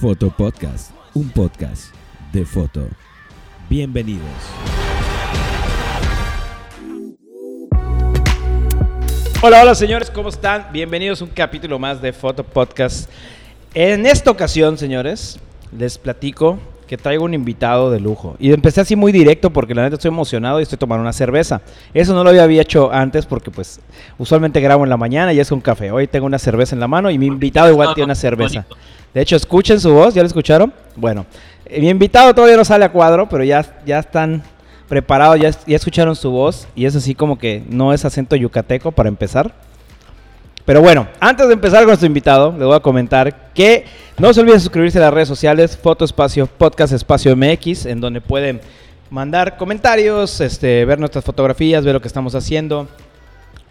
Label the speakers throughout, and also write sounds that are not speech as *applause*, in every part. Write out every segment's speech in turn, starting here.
Speaker 1: Foto Podcast, un podcast de foto. Bienvenidos.
Speaker 2: Hola, hola señores, ¿cómo están? Bienvenidos a un capítulo más de Foto Podcast. En esta ocasión, señores, les platico que traigo un invitado de lujo. Y empecé así muy directo porque la neta estoy emocionado y estoy tomando una cerveza. Eso no lo había hecho antes porque pues usualmente grabo en la mañana y es un café. Hoy tengo una cerveza en la mano y mi invitado igual tiene una cerveza. De hecho, escuchen su voz, ¿ya lo escucharon? Bueno, eh, mi invitado todavía no sale a cuadro, pero ya, ya están preparados, ya, ya escucharon su voz y es así como que no es acento yucateco para empezar. Pero bueno, antes de empezar con nuestro invitado, les voy a comentar que no se olviden suscribirse a las redes sociales, Foto Espacio, Podcast Espacio MX, en donde pueden mandar comentarios, este, ver nuestras fotografías, ver lo que estamos haciendo,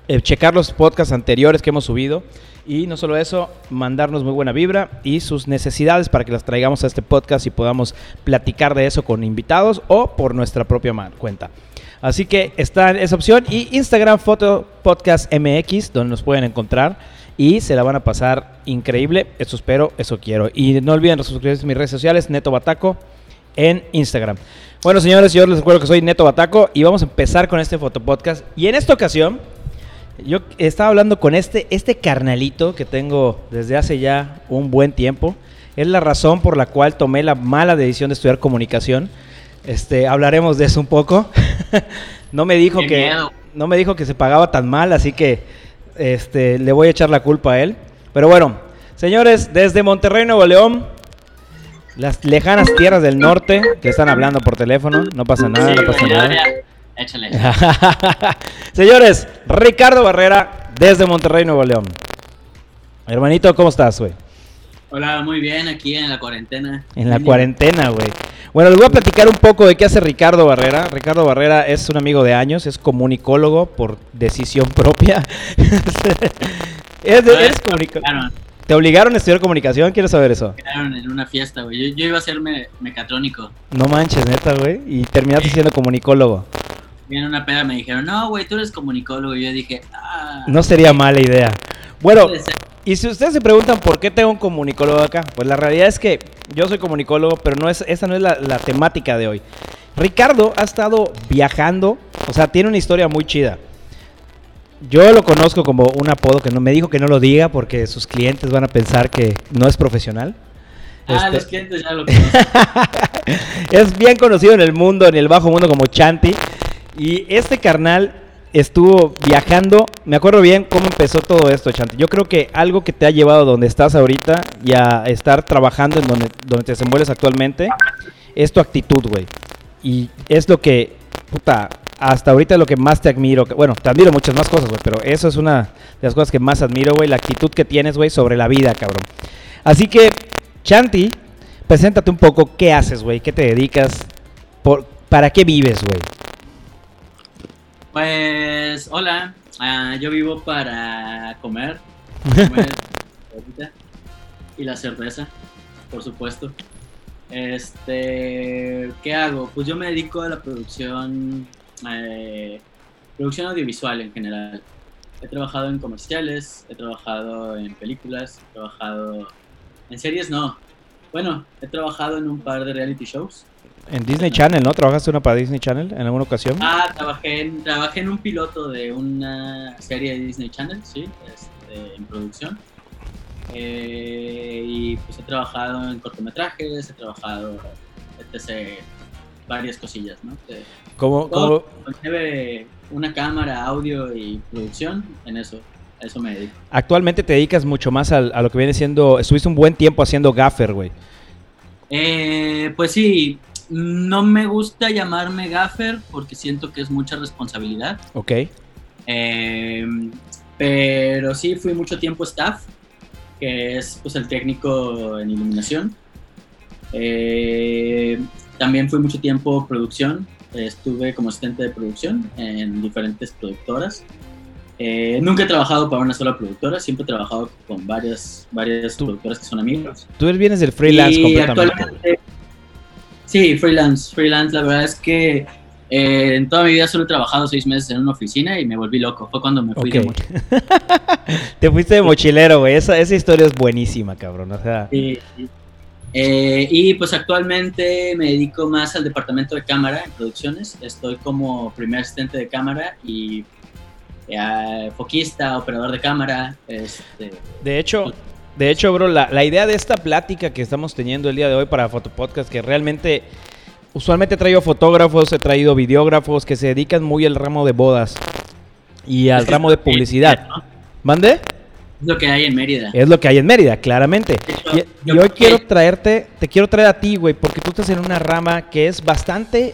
Speaker 2: eh, checar los podcasts anteriores que hemos subido y no solo eso, mandarnos muy buena vibra y sus necesidades para que las traigamos a este podcast y podamos platicar de eso con invitados o por nuestra propia cuenta. Así que está esa opción. Y Instagram Foto Podcast MX, donde nos pueden encontrar. Y se la van a pasar increíble. Eso espero, eso quiero. Y no olviden suscribirse a mis redes sociales, Neto Bataco, en Instagram. Bueno, señores, yo les recuerdo que soy Neto Bataco y vamos a empezar con este fotopodcast. Y en esta ocasión, yo estaba hablando con este, este carnalito que tengo desde hace ya un buen tiempo. Es la razón por la cual tomé la mala decisión de estudiar comunicación este, hablaremos de eso un poco. *laughs* no me dijo que no me dijo que se pagaba tan mal, así que este, le voy a echar la culpa a él. Pero bueno, señores, desde Monterrey, Nuevo León, las lejanas tierras del norte que están hablando por teléfono, no pasa nada, no pasa nada. Échale. *laughs* señores, Ricardo Barrera desde Monterrey, Nuevo León. Hermanito, ¿cómo estás, güey?
Speaker 3: Hola, muy bien, aquí en la cuarentena.
Speaker 2: En la cuarentena, güey. Bueno, les voy a platicar un poco de qué hace Ricardo Barrera. Ricardo Barrera es un amigo de años, es comunicólogo por decisión *laughs* propia. es, comunicólogo. ¿Te obligaron a estudiar comunicación? Quiero saber eso.
Speaker 3: Me en una fiesta, güey. Yo, iba a ser mecatrónico.
Speaker 2: No manches, neta, güey. Y terminaste siendo comunicólogo.
Speaker 3: Y en una peda me dijeron, no, güey, tú eres comunicólogo. Y yo dije, ah.
Speaker 2: No sería mala idea. Bueno, y si ustedes se preguntan por qué tengo un comunicólogo acá, pues la realidad es que yo soy comunicólogo, pero no es, esa no es la, temática de hoy. Ricardo ha estado viajando, o sea, tiene una historia muy chida. Yo lo conozco como un apodo que no me dijo que no lo diga porque sus clientes van a pensar que no es profesional.
Speaker 3: Ah, este los clientes ya lo conocen. *laughs*
Speaker 2: es bien conocido en el mundo, en el bajo mundo como Chanti. Y este carnal estuvo viajando. Me acuerdo bien cómo empezó todo esto, Chanti. Yo creo que algo que te ha llevado donde estás ahorita y a estar trabajando en donde, donde te desenvuelves actualmente es tu actitud, güey. Y es lo que, puta, hasta ahorita lo que más te admiro. Bueno, te admiro muchas más cosas, güey, pero eso es una de las cosas que más admiro, güey. La actitud que tienes, güey, sobre la vida, cabrón. Así que, Chanti, preséntate un poco. ¿Qué haces, güey? ¿Qué te dedicas? Por, ¿Para qué vives, güey?
Speaker 3: Pues, hola, ah, yo vivo para comer, *laughs* y la cerveza, por supuesto. Este, ¿qué hago? Pues yo me dedico a la producción, eh, producción audiovisual en general. He trabajado en comerciales, he trabajado en películas, he trabajado en series, no. Bueno, he trabajado en un par de reality shows.
Speaker 2: En Disney Channel, ¿no? ¿Trabajaste una para Disney Channel en alguna ocasión?
Speaker 3: Ah, trabajé en, trabajé en un piloto de una serie de Disney Channel, sí, este, en producción. Eh, y pues he trabajado en cortometrajes, he trabajado, etc., varias cosillas, ¿no?
Speaker 2: ¿Cómo? cómo?
Speaker 3: una cámara, audio y producción, en eso. A eso me dedico.
Speaker 2: Actualmente te dedicas mucho más a, a lo que viene siendo. Estuviste un buen tiempo haciendo gaffer, güey.
Speaker 3: Eh, pues sí, no me gusta llamarme gaffer porque siento que es mucha responsabilidad.
Speaker 2: Ok.
Speaker 3: Em, pero sí, fui mucho tiempo staff, que es pues el técnico en iluminación. Eh, también fui mucho tiempo producción, estuve como asistente de producción en diferentes productoras. Eh, nunca he trabajado para una sola productora, siempre he trabajado con varias, varias productoras que son amigos.
Speaker 2: Tú vienes del freelance completamente.
Speaker 3: Sí, freelance, freelance. La verdad es que Eh, en toda mi vida solo he trabajado seis meses en una oficina y me volví loco. Fue cuando me fui de mochilero. *laughs*
Speaker 2: Te fuiste de mochilero, güey. Esa, esa historia es buenísima, cabrón. O sea,
Speaker 3: Sí, sí. Eh, y pues actualmente me dedico más al departamento de cámara en producciones. Estoy como primer asistente de cámara y eh, foquista, operador de cámara. Este,
Speaker 2: de hecho, de hecho, bro, la, la idea de esta plática que estamos teniendo el día de hoy para Fotopodcast, que realmente, usualmente he traído fotógrafos, he traído videógrafos que se dedican muy al ramo de bodas y al
Speaker 3: es
Speaker 2: ramo de publicidad.
Speaker 3: ¿no?
Speaker 2: ¿Mande?
Speaker 3: Es lo que hay en Mérida.
Speaker 2: Es lo que hay en Mérida, claramente.
Speaker 3: hecho,
Speaker 2: Y, hoy quiero traerte, te quiero traer a ti, güey, porque tú estás en una rama que es bastante,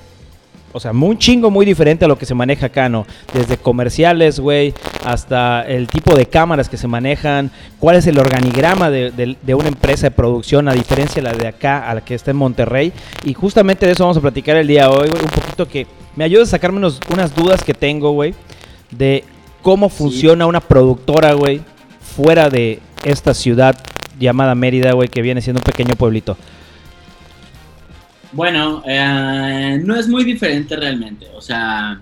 Speaker 2: o sea, muy chingo, muy diferente a lo que se maneja acá, ¿no? Desde comerciales, güey, hasta el tipo de cámaras que se manejan, cuál es el organigrama de, de- de una empresa de producción, a diferencia de la de acá, a la que está en Monterrey. Y justamente de eso vamos a platicar el día de hoy, güey, un poquito que me ayuda a sacarme unos- unas dudas que tengo, güey, de cómo funciona una productora, güey, fuera de esta ciudad llamada Mérida, güey, que viene siendo un pequeño pueblito.
Speaker 3: Bueno, eh, no es muy diferente realmente. O sea,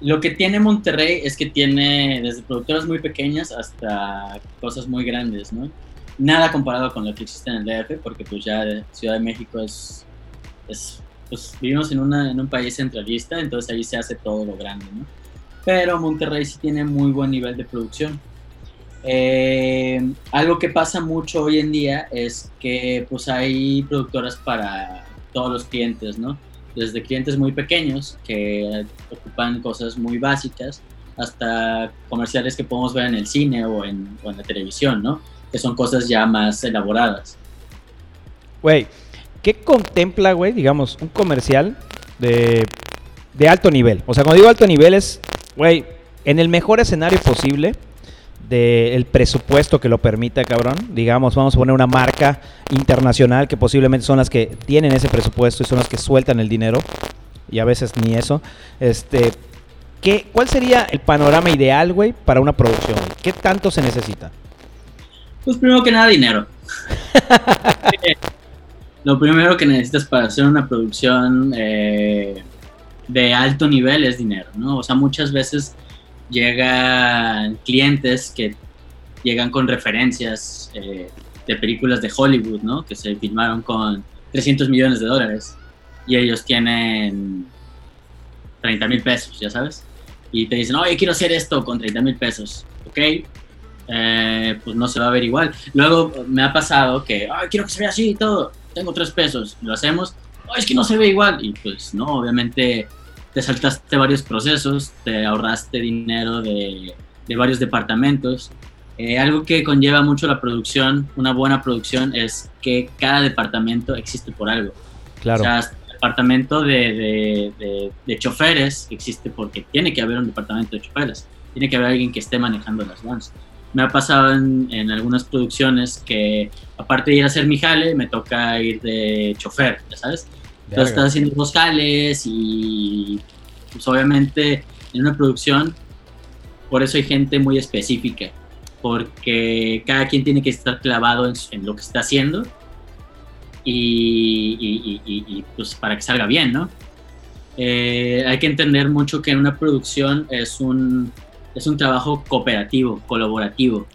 Speaker 3: lo que tiene Monterrey es que tiene desde productoras muy pequeñas hasta cosas muy grandes, ¿no? Nada comparado con lo que existe en el DF, porque pues ya Ciudad de México es, es pues vivimos en, una, en un país centralista, entonces ahí se hace todo lo grande, ¿no? Pero Monterrey sí tiene muy buen nivel de producción. Eh, algo que pasa mucho hoy en día es que pues hay productoras para todos los clientes, ¿no? Desde clientes muy pequeños que ocupan cosas muy básicas hasta comerciales que podemos ver en el cine o en, o en la televisión, ¿no? Que son cosas ya más elaboradas.
Speaker 2: Güey, ¿qué contempla, güey, digamos, un comercial de, de alto nivel? O sea, cuando digo alto nivel es, güey, en el mejor escenario posible del presupuesto que lo permita, cabrón. Digamos, vamos a poner una marca internacional que posiblemente son las que tienen ese presupuesto y son las que sueltan el dinero. Y a veces ni eso. Este, ¿qué, ¿Cuál sería el panorama ideal, güey, para una producción? ¿Qué tanto se necesita?
Speaker 3: Pues primero que nada, dinero. *laughs* Lo primero que necesitas para hacer una producción eh, de alto nivel es dinero, ¿no? O sea, muchas veces llegan clientes que llegan con referencias eh, de películas de Hollywood, ¿no? Que se filmaron con 300 millones de dólares y ellos tienen 30 mil pesos, ya sabes. Y te dicen, oye, quiero hacer esto con 30 mil pesos, ¿ok? Eh, pues no se va a ver igual. Luego me ha pasado que, ay, quiero que se vea así y todo, tengo tres pesos, lo hacemos, "Ay, es que no se ve igual. Y pues no, obviamente te saltaste varios procesos, te ahorraste dinero de, de varios departamentos. Eh, algo que conlleva mucho la producción, una buena producción, es que cada departamento existe por algo.
Speaker 2: Claro.
Speaker 3: O sea, el departamento de, de, de- de choferes existe porque tiene que haber un departamento de choferes. Tiene que haber alguien que esté manejando las vans. Me ha pasado en, en algunas producciones que, aparte de ir a hacer mi jale, me toca ir de chofer, ya sabes. Estás haciendo dos jales y, pues obviamente, en una producción, por eso hay gente muy específica. Porque cada quien tiene que estar clavado en, en lo que está haciendo y, pues para que salga bien, ¿no? Eh, hay que entender mucho que en una producción es un, es un trabajo cooperativo, colaborativo.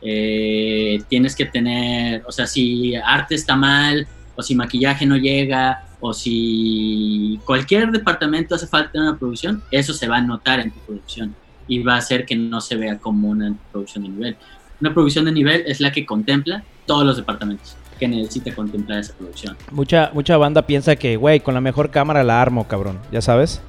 Speaker 3: Eh, tienes que tener, o sea, si arte está mal, o si maquillaje no llega, o si cualquier departamento hace falta una producción, eso se va a notar en tu producción y va a hacer que no se vea como una producción de nivel. Una producción de nivel es la que contempla todos los departamentos que necesita contemplar esa producción.
Speaker 2: Mucha, mucha banda piensa que, güey, con la mejor cámara la armo, cabrón. ¿Ya sabes?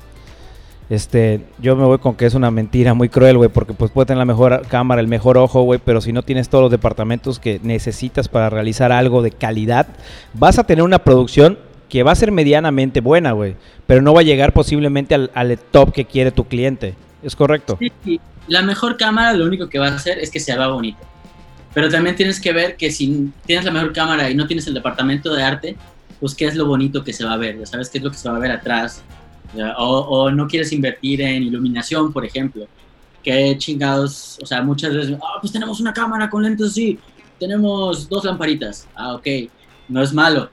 Speaker 2: Este, yo me voy con que es una mentira muy cruel, güey, porque pues puede tener la mejor cámara, el mejor ojo, güey, pero si no tienes todos los departamentos que necesitas para realizar algo de calidad, vas a tener una producción que va a ser medianamente buena, güey, pero no va a llegar posiblemente al, al top que quiere tu cliente. ¿Es correcto?
Speaker 3: Sí. La mejor cámara lo único que va a hacer es que se vea bonito. Pero también tienes que ver que si tienes la mejor cámara y no tienes el departamento de arte, pues qué es lo bonito que se va a ver, sabes qué es lo que se va a ver atrás. O, no quieres invertir en iluminación, por ejemplo. Que chingados, o sea, muchas veces, ah, pues tenemos una cámara con lentes así, tenemos dos lamparitas. Ah, ok, no es malo,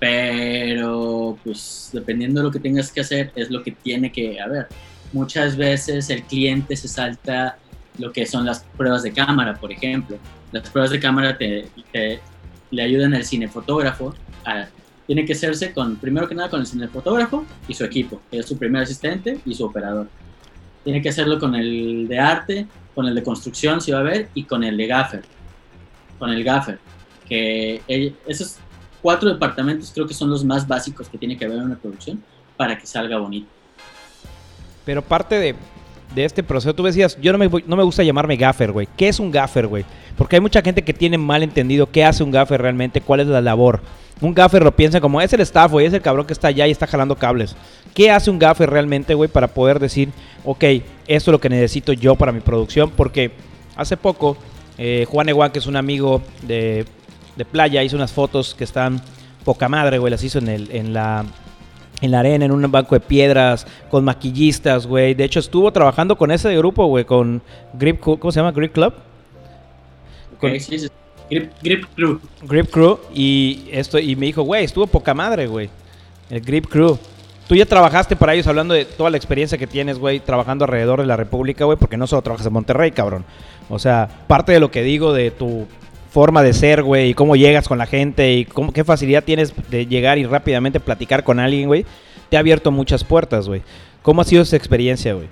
Speaker 3: pero pues dependiendo de lo que tengas que hacer es lo que tiene que haber. Muchas veces el cliente se salta lo que son las pruebas de cámara, por ejemplo. Las pruebas de cámara te, le ayudan al cinefotógrafo a, tiene que hacerse con, primero que nada, con el cinefotógrafo y su equipo, que es su primer asistente y su operador. Tiene que hacerlo con el de arte, con el de construcción, si va a haber, y con el de gaffer. Con el gaffer. Que esos cuatro departamentos creo que son los más básicos que tiene que haber en una producción para que salga bonito.
Speaker 2: Pero parte de, de este proceso, tú decías, yo no me, no me gusta llamarme gaffer, güey. ¿Qué es un gaffer, güey? Porque hay mucha gente que tiene mal entendido qué hace un gaffer realmente, cuál es la labor. Un gaffer lo piensa como, es el staff, güey, es el cabrón que está allá y está jalando cables. ¿Qué hace un gaffer realmente, güey, para poder decir, ok, esto es lo que necesito yo para mi producción? Porque hace poco, eh, Juan Eguán, que es un amigo de, de playa, hizo unas fotos que están poca madre, güey, las hizo en, el, en la en la arena, en un banco de piedras, con maquillistas, güey. De hecho, estuvo trabajando con ese grupo, güey, con Grip, ¿cómo se llama? Grip Club.
Speaker 3: Grip, Grip, Crew.
Speaker 2: Grip Crew. Y, esto, y me dijo, güey, estuvo poca madre, güey. El Grip Crew. Tú ya trabajaste para ellos hablando de toda la experiencia que tienes, güey, trabajando alrededor de la República, güey, porque no solo trabajas en Monterrey, cabrón. O sea, parte de lo que digo de tu forma de ser, güey, y cómo llegas con la gente y cómo, qué facilidad tienes de llegar y rápidamente platicar con alguien, güey, te ha abierto muchas puertas, güey. ¿Cómo ha sido esa experiencia, güey?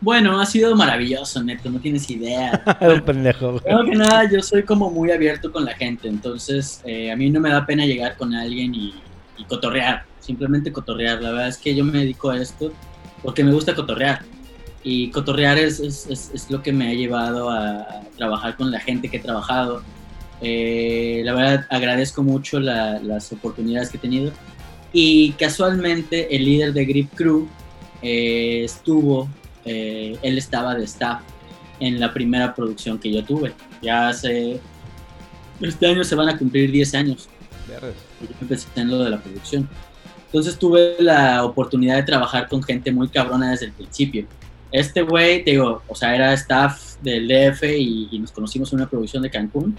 Speaker 3: Bueno, ha sido maravilloso, neto, no tienes idea. *laughs*
Speaker 2: Un pendejo,
Speaker 3: Creo que nada, yo soy como muy abierto con la gente, entonces eh, a mí no me da pena llegar con alguien y, y cotorrear, simplemente cotorrear. La verdad es que yo me dedico a esto porque me gusta cotorrear y cotorrear es, es, es, lo que me ha llevado a, trabajar con la gente que he trabajado. Eh, la verdad agradezco mucho las oportunidades que he tenido. Y casualmente el líder de Grip Crew eh, estuvo, eh, él estaba de staff en la primera producción que yo tuve. Ya hace, este año se van a cumplir 10 años. Yo empecé en lo de la producción. Entonces tuve la oportunidad de trabajar con gente muy cabrona desde el principio. Este güey, te digo, o sea, era staff del DF y, nos conocimos en una producción de Cancún.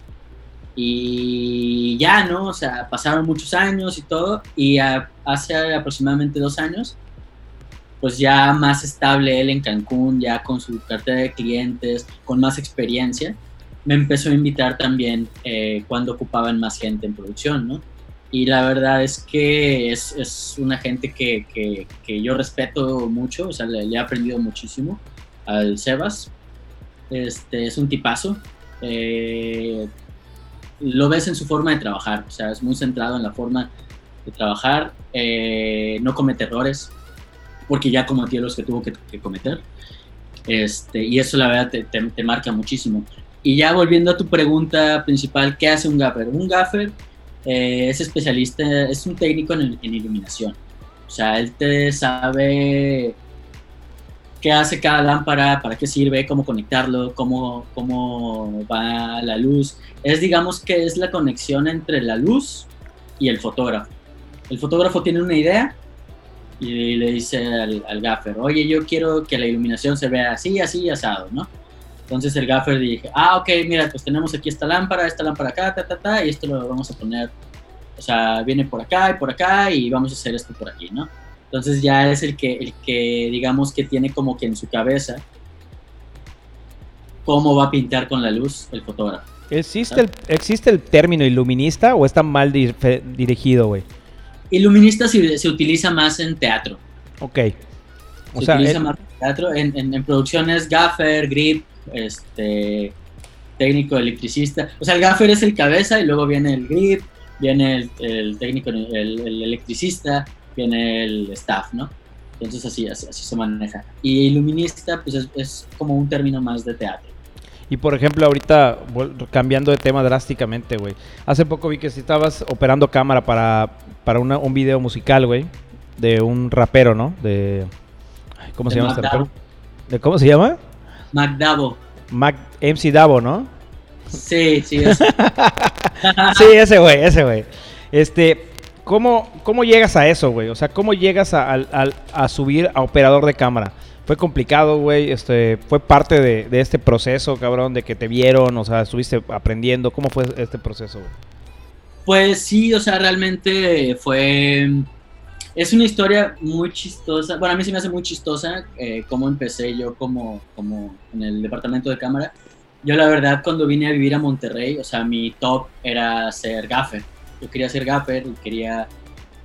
Speaker 3: Y ya, ¿no? O sea, pasaron muchos años y todo. Y hace aproximadamente dos años, pues ya más estable él en Cancún, ya con su cartera de clientes, con más experiencia, me empezó a invitar también eh, cuando ocupaban más gente en producción, ¿no? Y la verdad es que es, es una gente que, que, que, yo respeto mucho, o sea, le, he aprendido muchísimo al Sebas. Este, es un tipazo. Eh, lo ves en su forma de trabajar, o sea, es muy centrado en la forma de trabajar, eh, no comete errores, porque ya cometió los que tuvo que, cometer. Este, y eso la verdad te, te, te marca muchísimo. Y ya volviendo a tu pregunta principal, ¿qué hace un gaffer? Un gaffer eh, es especialista, es un técnico en, iluminación. O sea, él te sabe qué hace cada lámpara, para qué sirve, cómo conectarlo, cómo, cómo va la luz. Es, digamos, que es la conexión entre la luz y el fotógrafo. El fotógrafo tiene una idea y le dice al, al gaffer, oye, yo quiero que la iluminación se vea así, así, asado, ¿no? Entonces el gaffer dije, ah, ok, mira, pues tenemos aquí esta lámpara, esta lámpara acá, ta, ta, ta, y esto lo vamos a poner, o sea, viene por acá y por acá y vamos a hacer esto por aquí, ¿no? Entonces ya es el que, el que digamos que tiene como que en su cabeza cómo va a pintar con la luz el fotógrafo.
Speaker 2: ¿Existe, el, ¿existe el término iluminista o está mal dirigido, güey?
Speaker 3: Iluminista se, se, utiliza más en teatro.
Speaker 2: Ok.
Speaker 3: O se sea, utiliza más en teatro. En, en, en producciones, gaffer, grip, este técnico electricista. O sea, el gaffer es el cabeza y luego viene el grip, viene el, técnico, el, electricista, viene el staff, ¿no? Entonces así, así, se maneja. Y iluminista, pues es, como un término más de teatro.
Speaker 2: Y por ejemplo, ahorita cambiando de tema drásticamente, güey. Hace poco vi que si estabas operando cámara para, para un video musical, güey. De un rapero, ¿no? De. ¿Cómo se llama este rapero? ¿De cómo se llama?
Speaker 3: McDavo.
Speaker 2: Mac, MC Davo, ¿no?
Speaker 3: Sí, sí. Ese. *laughs*
Speaker 2: sí, ese güey, ese güey. Este, ¿cómo, ¿cómo llegas a eso, güey? O sea, ¿cómo llegas a, a, subir a operador de cámara? Fue complicado, güey. Este, fue parte de, de, este proceso, cabrón, de que te vieron, o sea, estuviste aprendiendo. ¿Cómo fue este proceso, güey?
Speaker 3: Pues sí, o sea, realmente fue... Es una historia muy chistosa. Bueno, a mí se me hace muy chistosa eh, cómo empecé yo como, como en el departamento de cámara. Yo la verdad cuando vine a vivir a Monterrey, o sea, mi top era ser gaffer. Yo quería ser gaffer y quería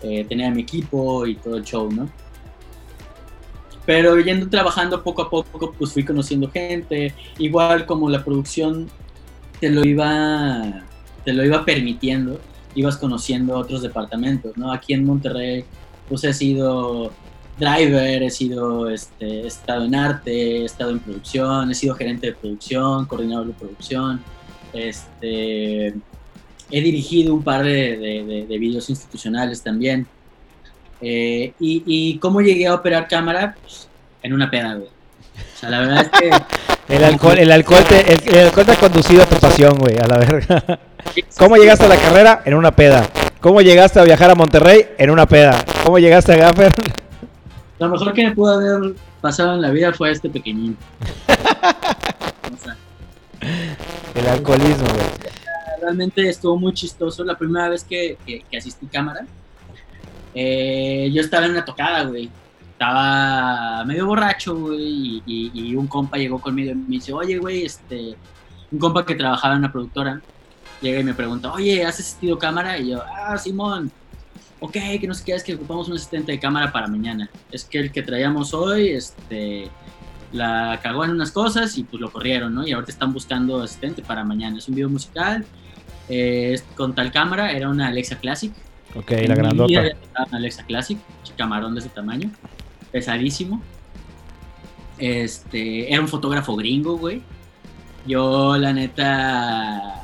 Speaker 3: eh, tener a mi equipo y todo el show, ¿no? Pero yendo trabajando poco a poco, pues fui conociendo gente. Igual como la producción te lo iba, te lo iba permitiendo, ibas conociendo otros departamentos, ¿no? Aquí en Monterrey, pues he sido driver, he sido, este, he estado en arte, he estado en producción, he sido gerente de producción, coordinador de producción, este, he dirigido un par de, de, de, videos institucionales también. Eh, y, y, cómo llegué a operar cámara, pues, en una peda, güey. O sea, la verdad es que... *laughs*
Speaker 2: el alcohol, el alcohol te, el, el alcohol te ha conducido a tu pasión, güey, a la verga. ¿Cómo llegaste a la carrera? En una peda. ¿Cómo llegaste a viajar a Monterrey? En una peda. ¿Cómo llegaste a Gaffer? *laughs*
Speaker 3: Lo mejor que me pudo haber pasado en la vida fue este pequeñín.
Speaker 2: o *laughs* sea, el alcoholismo, güey.
Speaker 3: Realmente estuvo muy chistoso. La primera vez que, que, que asistí cámara, eh, yo estaba en una tocada, güey. Estaba medio borracho, güey, y, y, y, un compa llegó conmigo y me dice, oye, güey, este, un compa que trabajaba en una productora, llega y me pregunta, oye, ¿has asistido cámara? Y yo, ah, Simón, ok, que no sé qué, es que ocupamos un asistente de cámara para mañana. Es que el que traíamos hoy, este, la cagó en unas cosas y pues lo corrieron, ¿no? Y ahorita están buscando asistente para mañana. Es un video musical, eh, con tal cámara, era una Alexa Classic.
Speaker 2: Ok, la grandota.
Speaker 3: Una Alexa Classic, camarón de ese tamaño, pesadísimo. Este, era un fotógrafo gringo, güey. Yo, la neta,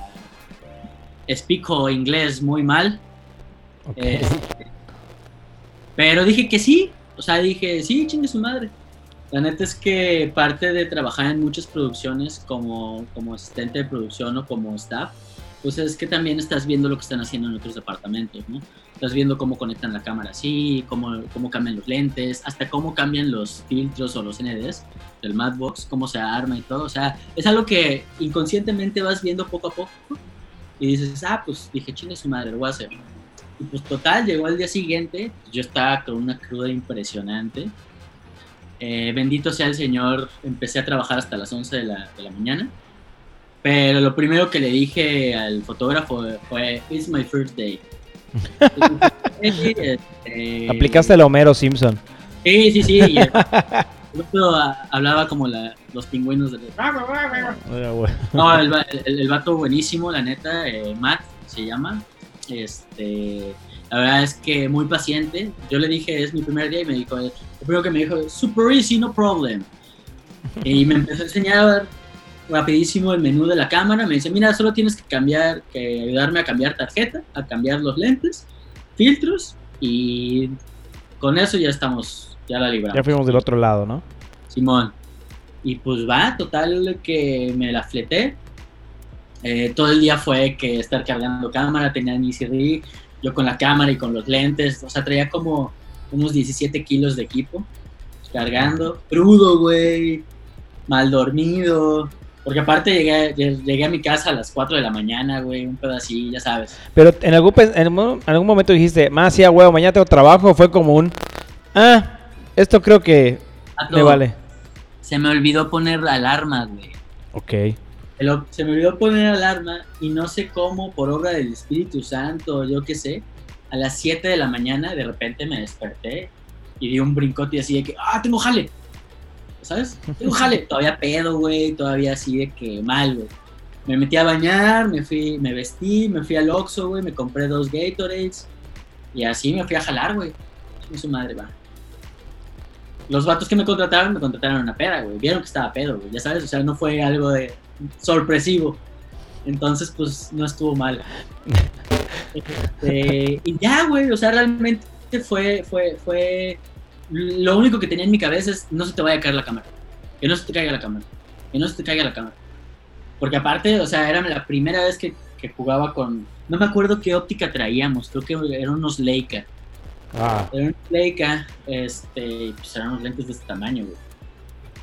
Speaker 3: explico inglés muy mal.
Speaker 2: Okay.
Speaker 3: Este, pero dije que sí, o sea, dije, sí, chingue su madre. La neta es que parte de trabajar en muchas producciones como, como asistente de producción o como staff, pues es que también estás viendo lo que están haciendo en otros departamentos, ¿no? Estás viendo cómo conectan la cámara así, cómo, cómo cambian los lentes, hasta cómo cambian los filtros o los NDs del Madbox, cómo se arma y todo. O sea, es algo que inconscientemente vas viendo poco a poco y dices, ah, pues dije, chingue su madre, lo voy a hacer. Y pues total, llegó el día siguiente, yo estaba con una cruda impresionante. Eh, bendito sea el Señor, empecé a trabajar hasta las 11 de la, de la mañana. Pero lo primero que le dije al fotógrafo fue, It's my first day. *laughs*
Speaker 2: este, Aplicaste el Homero Simpson.
Speaker 3: Sí, sí, sí. *laughs* Hablaba como la, los pingüinos. De... No, el, el, el, vato buenísimo, la neta. Eh, Matt se llama. Este, la verdad es que muy paciente. Yo le dije, es mi primer día y me dijo, lo primero que me dijo, super easy, no problem. Y me empezó a enseñar rapidísimo el menú de la cámara. Me dice, mira, solo tienes que cambiar, que ayudarme a cambiar tarjeta, a cambiar los lentes, filtros y con eso ya estamos, ya la libramos.
Speaker 2: Ya fuimos del otro lado, ¿no?
Speaker 3: Simón. Y pues va, total que me la fleté. Eh, todo el día fue que estar cargando cámara, tenía mi CD, yo con la cámara y con los lentes, o sea, traía como unos 17 kilos de equipo cargando, crudo, güey, mal dormido, porque aparte llegué, llegué, a mi casa a las 4 de la mañana, güey, un pedo así, ya sabes.
Speaker 2: Pero en algún, en algún momento dijiste, más sí, huevo, mañana tengo trabajo, fue como un, ah, esto creo que me vale.
Speaker 3: Se me olvidó poner alarma, güey.
Speaker 2: Ok.
Speaker 3: Se me olvidó poner alarma y no sé cómo, por obra del Espíritu Santo, yo qué sé, a las 7 de la mañana de repente me desperté y di un brincote así de que, ah, tengo jale. ¿Sabes? *laughs* Tengo jale. Todavía pedo, güey, todavía así de que mal, güey. Me metí a bañar, me fui, me vestí, me fui al Oxxo, güey, me compré dos Gatorades y así me fui a jalar, güey. su madre, va. Los vatos que me contrataron, me contrataron una peda, güey. Vieron que estaba pedo, güey. Ya sabes, o sea, no fue algo de sorpresivo. Entonces, pues, no estuvo mal. *laughs* Este, y ya, güey, o sea, realmente fue, fue, fue... Lo único que tenía en mi cabeza es, no se te vaya a caer la cámara. Que no se te caiga la cámara. Que no se te caiga la cámara. Porque aparte, o sea, era la primera vez que, que jugaba con... No me acuerdo qué óptica traíamos, creo que eran unos Leica.
Speaker 2: Ah.
Speaker 3: Eran unos Leica, este, pues eran unos lentes de este tamaño, güey.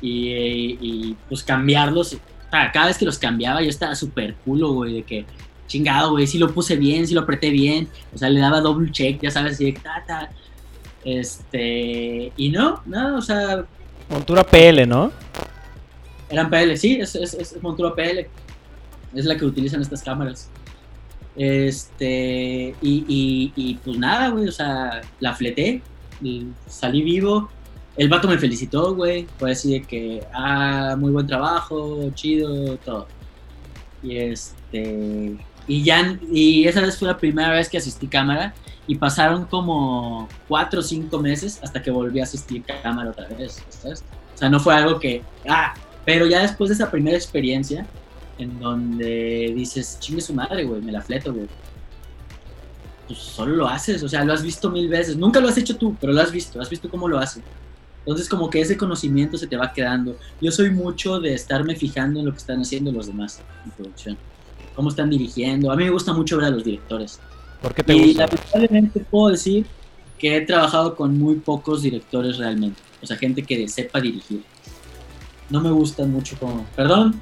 Speaker 3: Y, y, pues cambiarlos, o sea, cada vez que los cambiaba yo estaba súper culo, güey, de que chingado, güey, si lo puse bien, si lo apreté bien, o sea, le daba doble check, ya sabes, así ta, ta. Este, y no, no, o sea...
Speaker 2: Montura PL, ¿no?
Speaker 3: Eran PL, sí, es, es, es montura PL. Es la que utilizan estas cámaras. Este, y, y, pues nada, güey, o sea, la fleté, salí vivo. El vato me felicitó, güey, fue así de que, ah, muy buen trabajo, chido, todo. Y este, y ya, y esa vez fue la primera vez que asistí cámara y pasaron como cuatro o cinco meses hasta que volví a asistir cámara otra vez, ¿sabes? O sea, no fue algo que, ah, pero ya después de esa primera experiencia, en donde dices, chingue su madre, güey, me la fleto, güey. Pues solo lo haces, o sea, lo has visto mil veces. Nunca lo has hecho tú, pero lo has visto, has visto cómo lo hace. Entonces, como que ese conocimiento se te va quedando. Yo soy mucho de estarme fijando en lo que están haciendo los demás en producción. Cómo están dirigiendo. A mí me gusta mucho ver a los directores.
Speaker 2: ¿Por qué te
Speaker 3: y
Speaker 2: gusta?
Speaker 3: lamentablemente puedo decir que he trabajado con muy pocos directores realmente. O sea, gente que sepa dirigir. No me gusta mucho como... Perdón,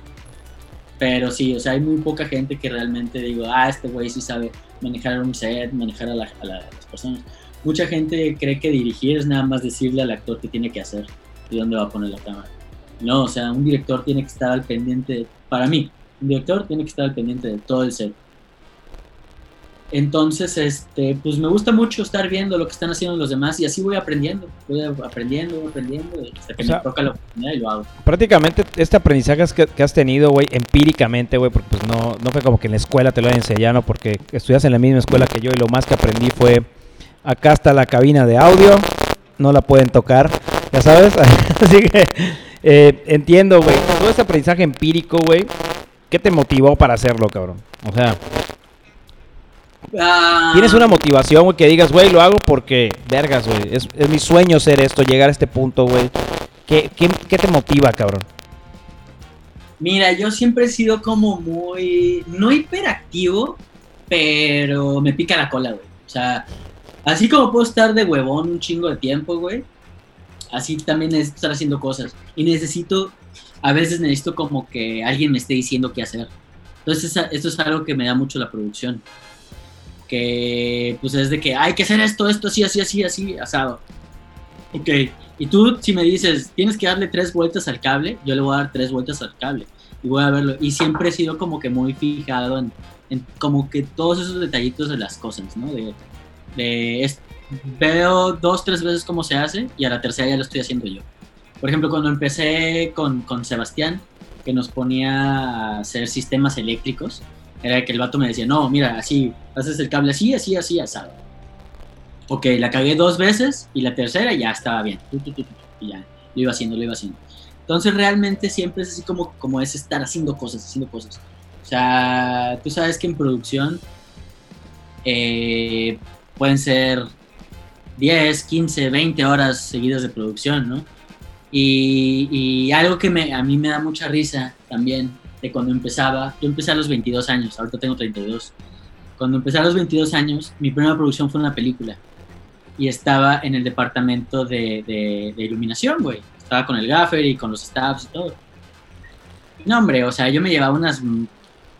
Speaker 3: pero sí, o sea, hay muy poca gente que realmente digo, ah, este güey sí sabe manejar un set, manejar a, las personas. Mucha gente cree que dirigir es nada más decirle al actor qué tiene que hacer y dónde va a poner la cámara. No, o sea, un director tiene que estar al pendiente, para mí, un director tiene que estar al pendiente de todo el set entonces, este, pues me gusta mucho estar viendo lo que están haciendo los demás y así voy aprendiendo, voy aprendiendo, voy aprendiendo hasta que me toca la oportunidad y lo hago.
Speaker 2: Prácticamente este aprendizaje que, has tenido, güey, empíricamente, güey, porque pues no, no fue como que en la escuela te lo hayan enseñado, porque estudias en la misma escuela que yo y lo más que aprendí fue, acá está la cabina de audio, no la pueden tocar, ya sabes, *laughs* así que eh, entiendo, güey, todo este aprendizaje empírico, güey, ¿qué te motivó para hacerlo, cabrón? O sea... Ah. ¿Tienes una motivación, güey, que digas, güey, lo hago porque, vergas, güey, es, mi sueño ser esto, llegar a este punto, güey? ¿Qué, te motiva, cabrón?
Speaker 3: Mira, yo siempre he sido como muy, no hiperactivo, pero me pica la cola, güey. O sea, así como puedo estar de huevón un chingo de tiempo, güey, así también necesito estar haciendo cosas. Y necesito, a veces necesito como que alguien me esté diciendo qué hacer. Entonces, esto es algo que me da mucho la producción que pues es de que hay que hacer esto, esto, así, así, así, así, asado. Ok, y tú si me dices, tienes que darle tres vueltas al cable, yo le voy a dar tres vueltas al cable y voy a verlo. Y siempre he sido como que muy fijado en, como que todos esos detallitos de las cosas, ¿no? De, veo dos, tres veces cómo se hace y a la tercera ya lo estoy haciendo yo. Por ejemplo, cuando empecé con, con Sebastián, que nos ponía a hacer sistemas eléctricos, era que el vato me decía, no, mira, así, haces el cable así, así, así, asado. Ok, la cagué dos veces y la tercera ya estaba bien. Y ya, lo iba haciendo, lo iba haciendo. Entonces realmente siempre es así como, como es estar haciendo cosas, haciendo cosas. O sea, tú sabes que en producción eh, pueden ser 10, 15, 20 horas seguidas de producción, ¿no? Y, y algo que me, a mí me da mucha risa también de cuando empezaba, yo empecé a los 22 años, ahorita tengo 32. Cuando empecé a los 22 años, mi primera producción fue una película y estaba en el departamento de, de, iluminación, güey. Estaba con el gaffer y con los staffs y todo. No, hombre, o sea, yo me llevaba unas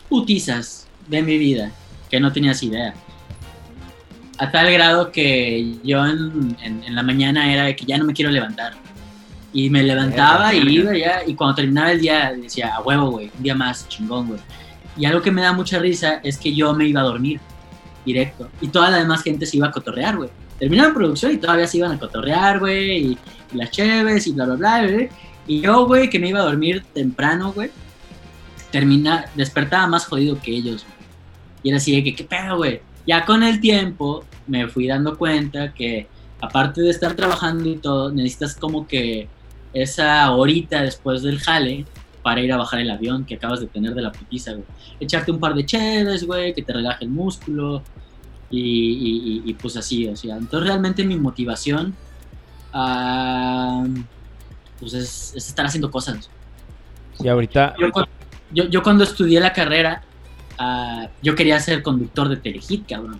Speaker 3: putizas de mi vida que no tenías idea. A tal grado que yo en, en, en la mañana era de que ya no me quiero levantar y me levantaba y iba ya, y cuando terminaba el día decía, a huevo, güey, un día más, chingón, güey. Y algo que me da mucha risa es que yo me iba a dormir directo y toda la demás gente se iba a cotorrear, güey. Terminaba la producción y todavía se iban a cotorrear, güey, y, las cheves y bla, bla, bla, güey. Y yo, güey, que me iba a dormir temprano, güey, termina, despertaba más jodido que ellos, güey. Y era así de que, ¿qué pedo, güey? Ya con el tiempo me fui dando cuenta que aparte de estar trabajando y todo, necesitas como que esa horita después del jale para ir a bajar el avión que acabas de tener de la putiza, güey. Echarte un par de cheles, güey, que te relaje el músculo y, pues así, o sea. Entonces realmente mi motivación pues es, estar haciendo cosas.
Speaker 2: Y ahorita...
Speaker 3: Yo, cuando estudié la carrera, ah, yo quería ser conductor de Telehit, cabrón.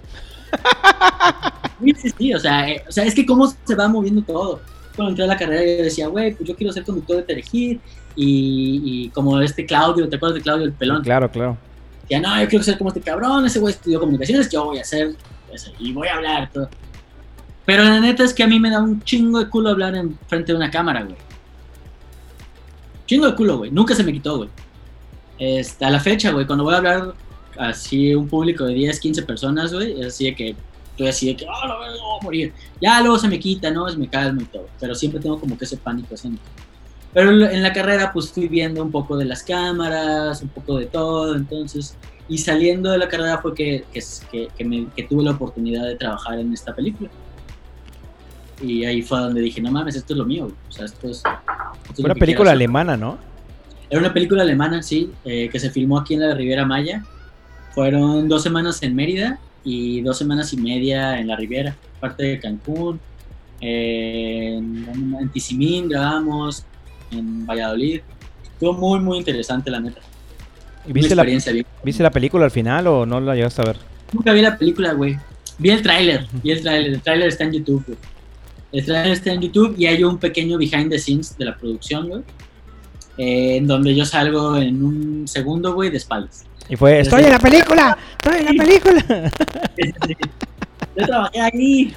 Speaker 3: *laughs* sí, sí, sí, o sea, eh, o sea, es que cómo se va moviendo todo cuando entré a la carrera yo decía, güey, pues yo quiero ser conductor de Telehit y, y, como este Claudio, ¿te acuerdas de Claudio el pelón?
Speaker 2: Claro, claro.
Speaker 3: Ya no, yo quiero ser como este cabrón, ese güey estudió comunicaciones, yo voy a hacer eso, y voy a hablar todo. Pero la neta es que a mí me da un chingo de culo hablar en frente de una cámara, güey. Chingo de culo, güey. Nunca se me quitó, güey. Este, a la fecha, güey, cuando voy a hablar así un público de 10, 15 personas, güey, es así de que estoy así de que, oh, no, voy a morir. Ya luego se me quita, ¿no? Se me calma y todo. Pero siempre tengo como que ese pánico escénico. Pero en la carrera, pues fui viendo un poco de las cámaras, un poco de todo, entonces. Y saliendo de la carrera fue que, que, que, me, que tuve la oportunidad de trabajar en esta película. Y ahí fue donde dije, no mames, esto es lo mío. O sea, esto es.
Speaker 2: Fue una película alemana, ¿no?
Speaker 3: Era una película alemana, sí, eh, que se filmó aquí en la Riviera Maya. Fueron dos semanas en Mérida y dos semanas y media en la Riviera, parte de Cancún. en, en Tizimín grabamos, en Valladolid. Estuvo muy, muy interesante, la neta.
Speaker 2: ¿Y viste la, ¿Viste la película al final o no la llegaste a ver?
Speaker 3: Nunca vi la película, güey. Vi el tráiler, vi el tráiler. El tráiler está en YouTube, güey. El trailer está en YouTube y hay un pequeño behind the scenes de la producción, güey. Eh, en donde yo salgo en un segundo, güey, de espaldas.
Speaker 2: Y fue, estoy en la película, estoy en la película.
Speaker 3: yo trabajé ahí.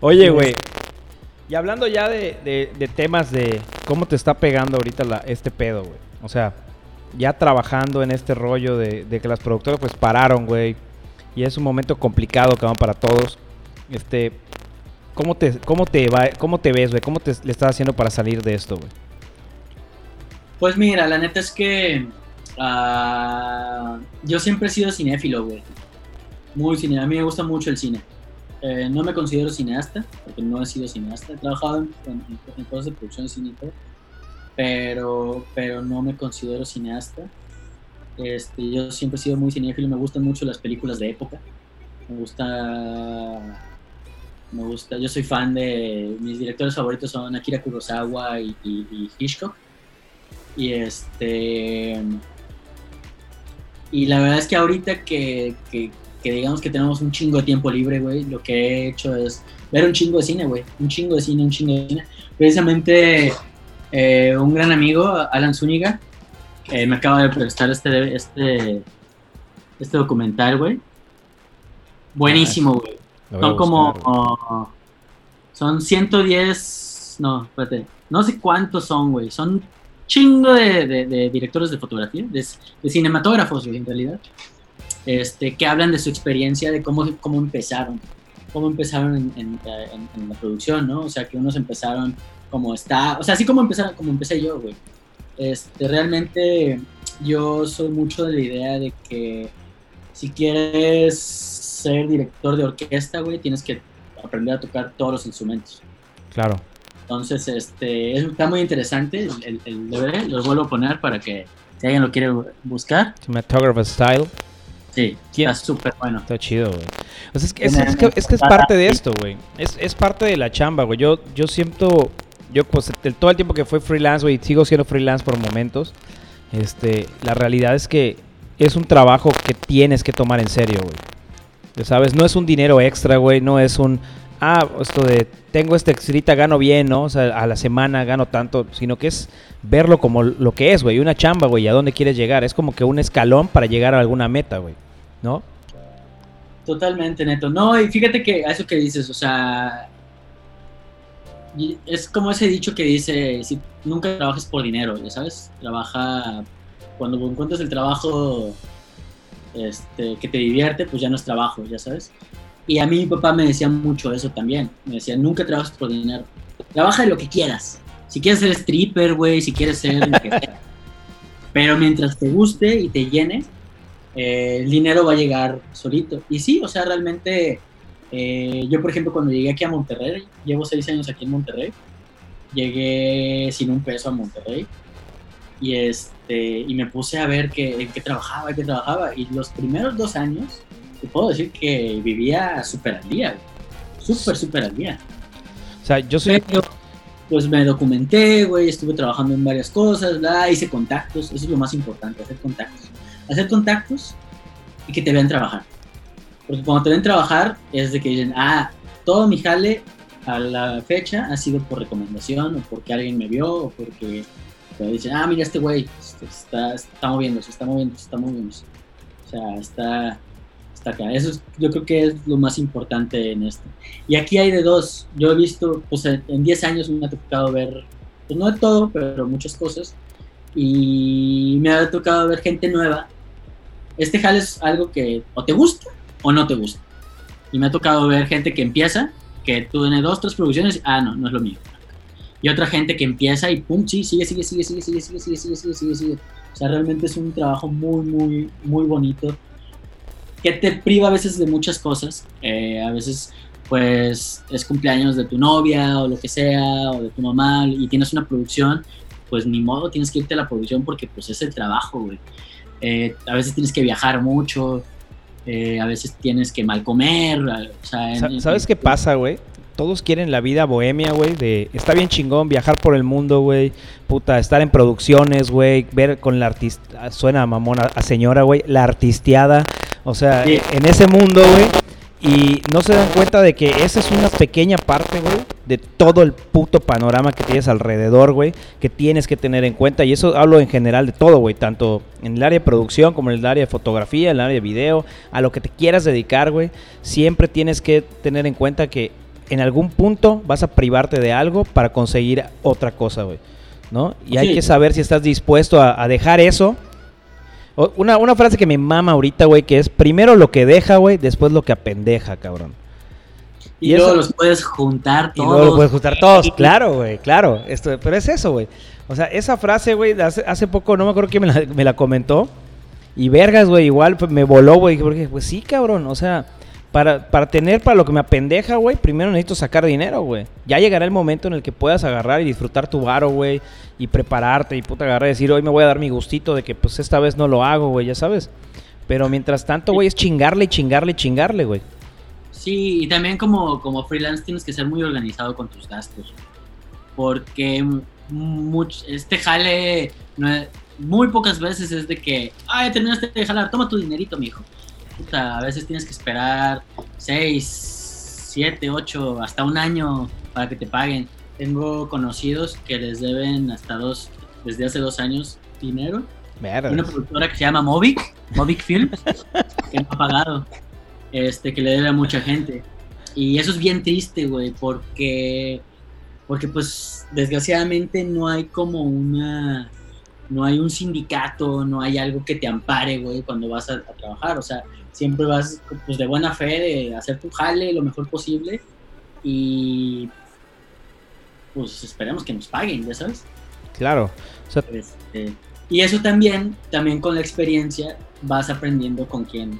Speaker 2: Oye, güey. Y hablando ya de, de, temas de cómo te está pegando ahorita la, este pedo, güey. O sea, ya trabajando en este rollo de, de que las productoras pues pararon, güey. Y es un momento complicado van para todos. Este, ¿Cómo te, cómo te, va, cómo te ves, güey? ¿Cómo te, le estás haciendo para salir de esto, güey?
Speaker 3: Pues mira, la neta es que uh, yo siempre he sido cinéfilo, güey. Muy cine. A mí me gusta mucho el cine. Eh, no me considero cineasta, porque no he sido cineasta. He trabajado en, cosas de producción de cine pero, pero no me considero cineasta. Este, yo siempre he sido muy cinéfilo. Me gustan mucho las películas de época. Me gusta me gusta, yo soy fan de, mis directores favoritos son Akira Kurosawa y, Hitchcock. Y este... Y la verdad es que ahorita que, que, digamos que tenemos un chingo de tiempo libre, güey, lo que he hecho es ver un chingo de cine, güey. Un chingo de cine, un chingo de cine. Precisamente eh, un gran amigo, Alan Zúñiga, eh, me acaba de prestar este, este, este documental, güey. Buenísimo, güey. Son como. son 110. No, espérate. No sé cuántos son, güey. Son chingo de, directores de fotografía, de, cinematógrafos, en realidad. Este, que hablan de su experiencia, de cómo, cómo empezaron. Cómo empezaron en, la producción, ¿no? O sea, que unos empezaron como está. O sea, así como empezaron, como empecé yo, güey. Este, realmente yo soy mucho de la idea de que si quieres ser director de orquesta, güey, tienes que aprender a tocar todos los instrumentos.
Speaker 2: Claro.
Speaker 3: Entonces, este, está muy interesante el, el, DVD, los vuelvo a poner para que si alguien lo quiere buscar.
Speaker 2: Cinematographer Style.
Speaker 3: Sí, está súper bueno.
Speaker 2: Está chido, güey. O sea, es, que, es, que, es, que, es parte de esto, güey. Es, es parte de la chamba, güey. Yo, yo siento, yo pues todo el tiempo que fue freelance, güey, sigo siendo freelance por momentos. Este, la realidad es que es un trabajo que tienes que tomar en serio, güey. ¿Sabes? No es un dinero extra, güey. No es un. Ah, esto de. Tengo este extrita, gano bien, ¿no? O sea, a la semana gano tanto. Sino que es verlo como lo que es, güey. Una chamba, güey. A dónde quieres llegar. Es como que un escalón para llegar a alguna meta, güey. ¿No?
Speaker 3: Totalmente, neto. No, y fíjate que a eso que dices, o sea. Es como ese dicho que dice: si nunca trabajes por dinero, ya sabes. Trabaja. Cuando encuentres el trabajo este, que te divierte, pues ya no es trabajo, ya sabes. Y a mí mi papá me decía mucho eso también. Me decía, nunca trabajes por dinero. Trabaja de lo que quieras. Si quieres ser stripper, güey, si quieres ser lo que sea. Pero mientras te guste y te llene, eh, el dinero va a llegar solito. Y sí, o sea, realmente, eh, yo por ejemplo cuando llegué aquí a Monterrey, llevo seis años aquí en Monterrey, llegué sin un peso a Monterrey y, este, y me puse a ver que, en qué trabajaba, en qué trabajaba. Y los primeros dos años, te puedo decir que vivía súper al día, súper, súper al día.
Speaker 2: O sea, yo soy...
Speaker 3: pues me documenté, güey, estuve trabajando en varias cosas, bla, hice contactos, eso es lo más importante, hacer contactos. Hacer contactos y que te vean trabajar. Porque cuando te ven trabajar es de que dicen, ah, todo mi jale a la fecha ha sido por recomendación o porque alguien me vio o porque dicen, ah, mira este güey, está, está moviéndose, está moviéndose, está moviéndose. O sea, está, está acá. Eso es- yo creo que es lo más importante en esto. Y aquí hay de dos. Yo he visto, pues en en 10 años me ha tocado ver, pues no de todo, pero muchas cosas. Y me ha tocado ver gente nueva. Este jale es algo que o te gusta o no te gusta. Y me ha tocado ver gente que empieza, que tú tienes dos, tres producciones, ah, no, no es lo mío. Y otra gente que empieza y pum, sí, sigue, sigue, sigue, sigue, sigue, sigue, sigue, sigue, sigue, sigue, sigue. O sea, realmente es un trabajo muy, muy, muy bonito que te priva a veces de muchas cosas. Eh, a veces, pues, es cumpleaños de tu novia o lo que sea, o de tu mamá, y tienes una producción, pues ni modo, tienes que irte a la producción porque, pues, es el trabajo, güey. Eh, a veces tienes que viajar mucho, eh, a veces tienes que mal comer, o sea... en-
Speaker 2: Sa-
Speaker 3: en-
Speaker 2: ¿Sabes qué pasa, güey? Todos quieren la vida bohemia, güey, de está bien chingón viajar por el mundo, güey, puta, estar en producciones, güey, ver con la artista, suena mamona a señora, güey, la artisteada, o sea,
Speaker 3: Sí.
Speaker 2: en ese mundo, güey, y no se dan cuenta de que esa es una pequeña parte, güey, de todo el puto panorama que tienes alrededor, güey, que tienes que tener en cuenta, y eso hablo en general de todo, güey, tanto en el área de producción como en el área de fotografía, en el área de video, a lo que te quieras dedicar, güey, siempre tienes que tener en cuenta que en algún punto vas a privarte de algo para conseguir otra cosa, güey. ¿No? Y hay que saber si estás dispuesto a, a dejar eso. Una, una frase que me mama ahorita, güey, que es primero lo que deja, güey, después lo que apendeja, cabrón.
Speaker 3: Y,
Speaker 2: y
Speaker 3: luego
Speaker 2: eso-
Speaker 3: los puedes juntar
Speaker 2: Y
Speaker 3: todos.
Speaker 2: luego lo puedes juntar todos, claro, güey, claro. Esto, pero es eso, güey. O sea, esa frase, güey, hace, hace poco, no me acuerdo quién me la, me la comentó. Y vergas, güey, igual pues, me voló, güey. Porque, pues sí, cabrón. O sea, para, para tener para lo que me apendeja, güey, primero necesito sacar dinero, güey. Ya llegará el momento en el que puedas agarrar y disfrutar tu varo, güey. Y prepararte y puta agarrar y decir, hoy me voy a dar mi gustito de que pues esta vez no lo hago, güey, ya sabes. Pero mientras tanto, güey, es chingarle chingarle chingarle, güey.
Speaker 3: Sí, y también como, como freelance tienes que ser muy organizado con tus gastos. Porque much- este jale, muy pocas veces es de que, ay, terminaste de jalar, toma tu dinerito, mijo. Puta, a veces tienes que esperar 6, 7, 8, hasta un año para que te paguen. Tengo conocidos que les deben hasta dos, desde hace dos años, dinero. Una productora que se llama Movic, Movic Films, *laughs* que no ha pagado, este, que le debe a mucha gente. Y eso es bien triste, güey, porque, porque pues desgraciadamente no hay como una, no hay un sindicato, no hay algo que te ampare, güey, cuando vas a, a trabajar. O sea, siempre vas pues de buena fe de hacer tu jale lo mejor posible y pues esperemos que nos paguen, ya sabes.
Speaker 2: Claro. O sea,
Speaker 3: Este, y eso también, también con la experiencia vas aprendiendo con quién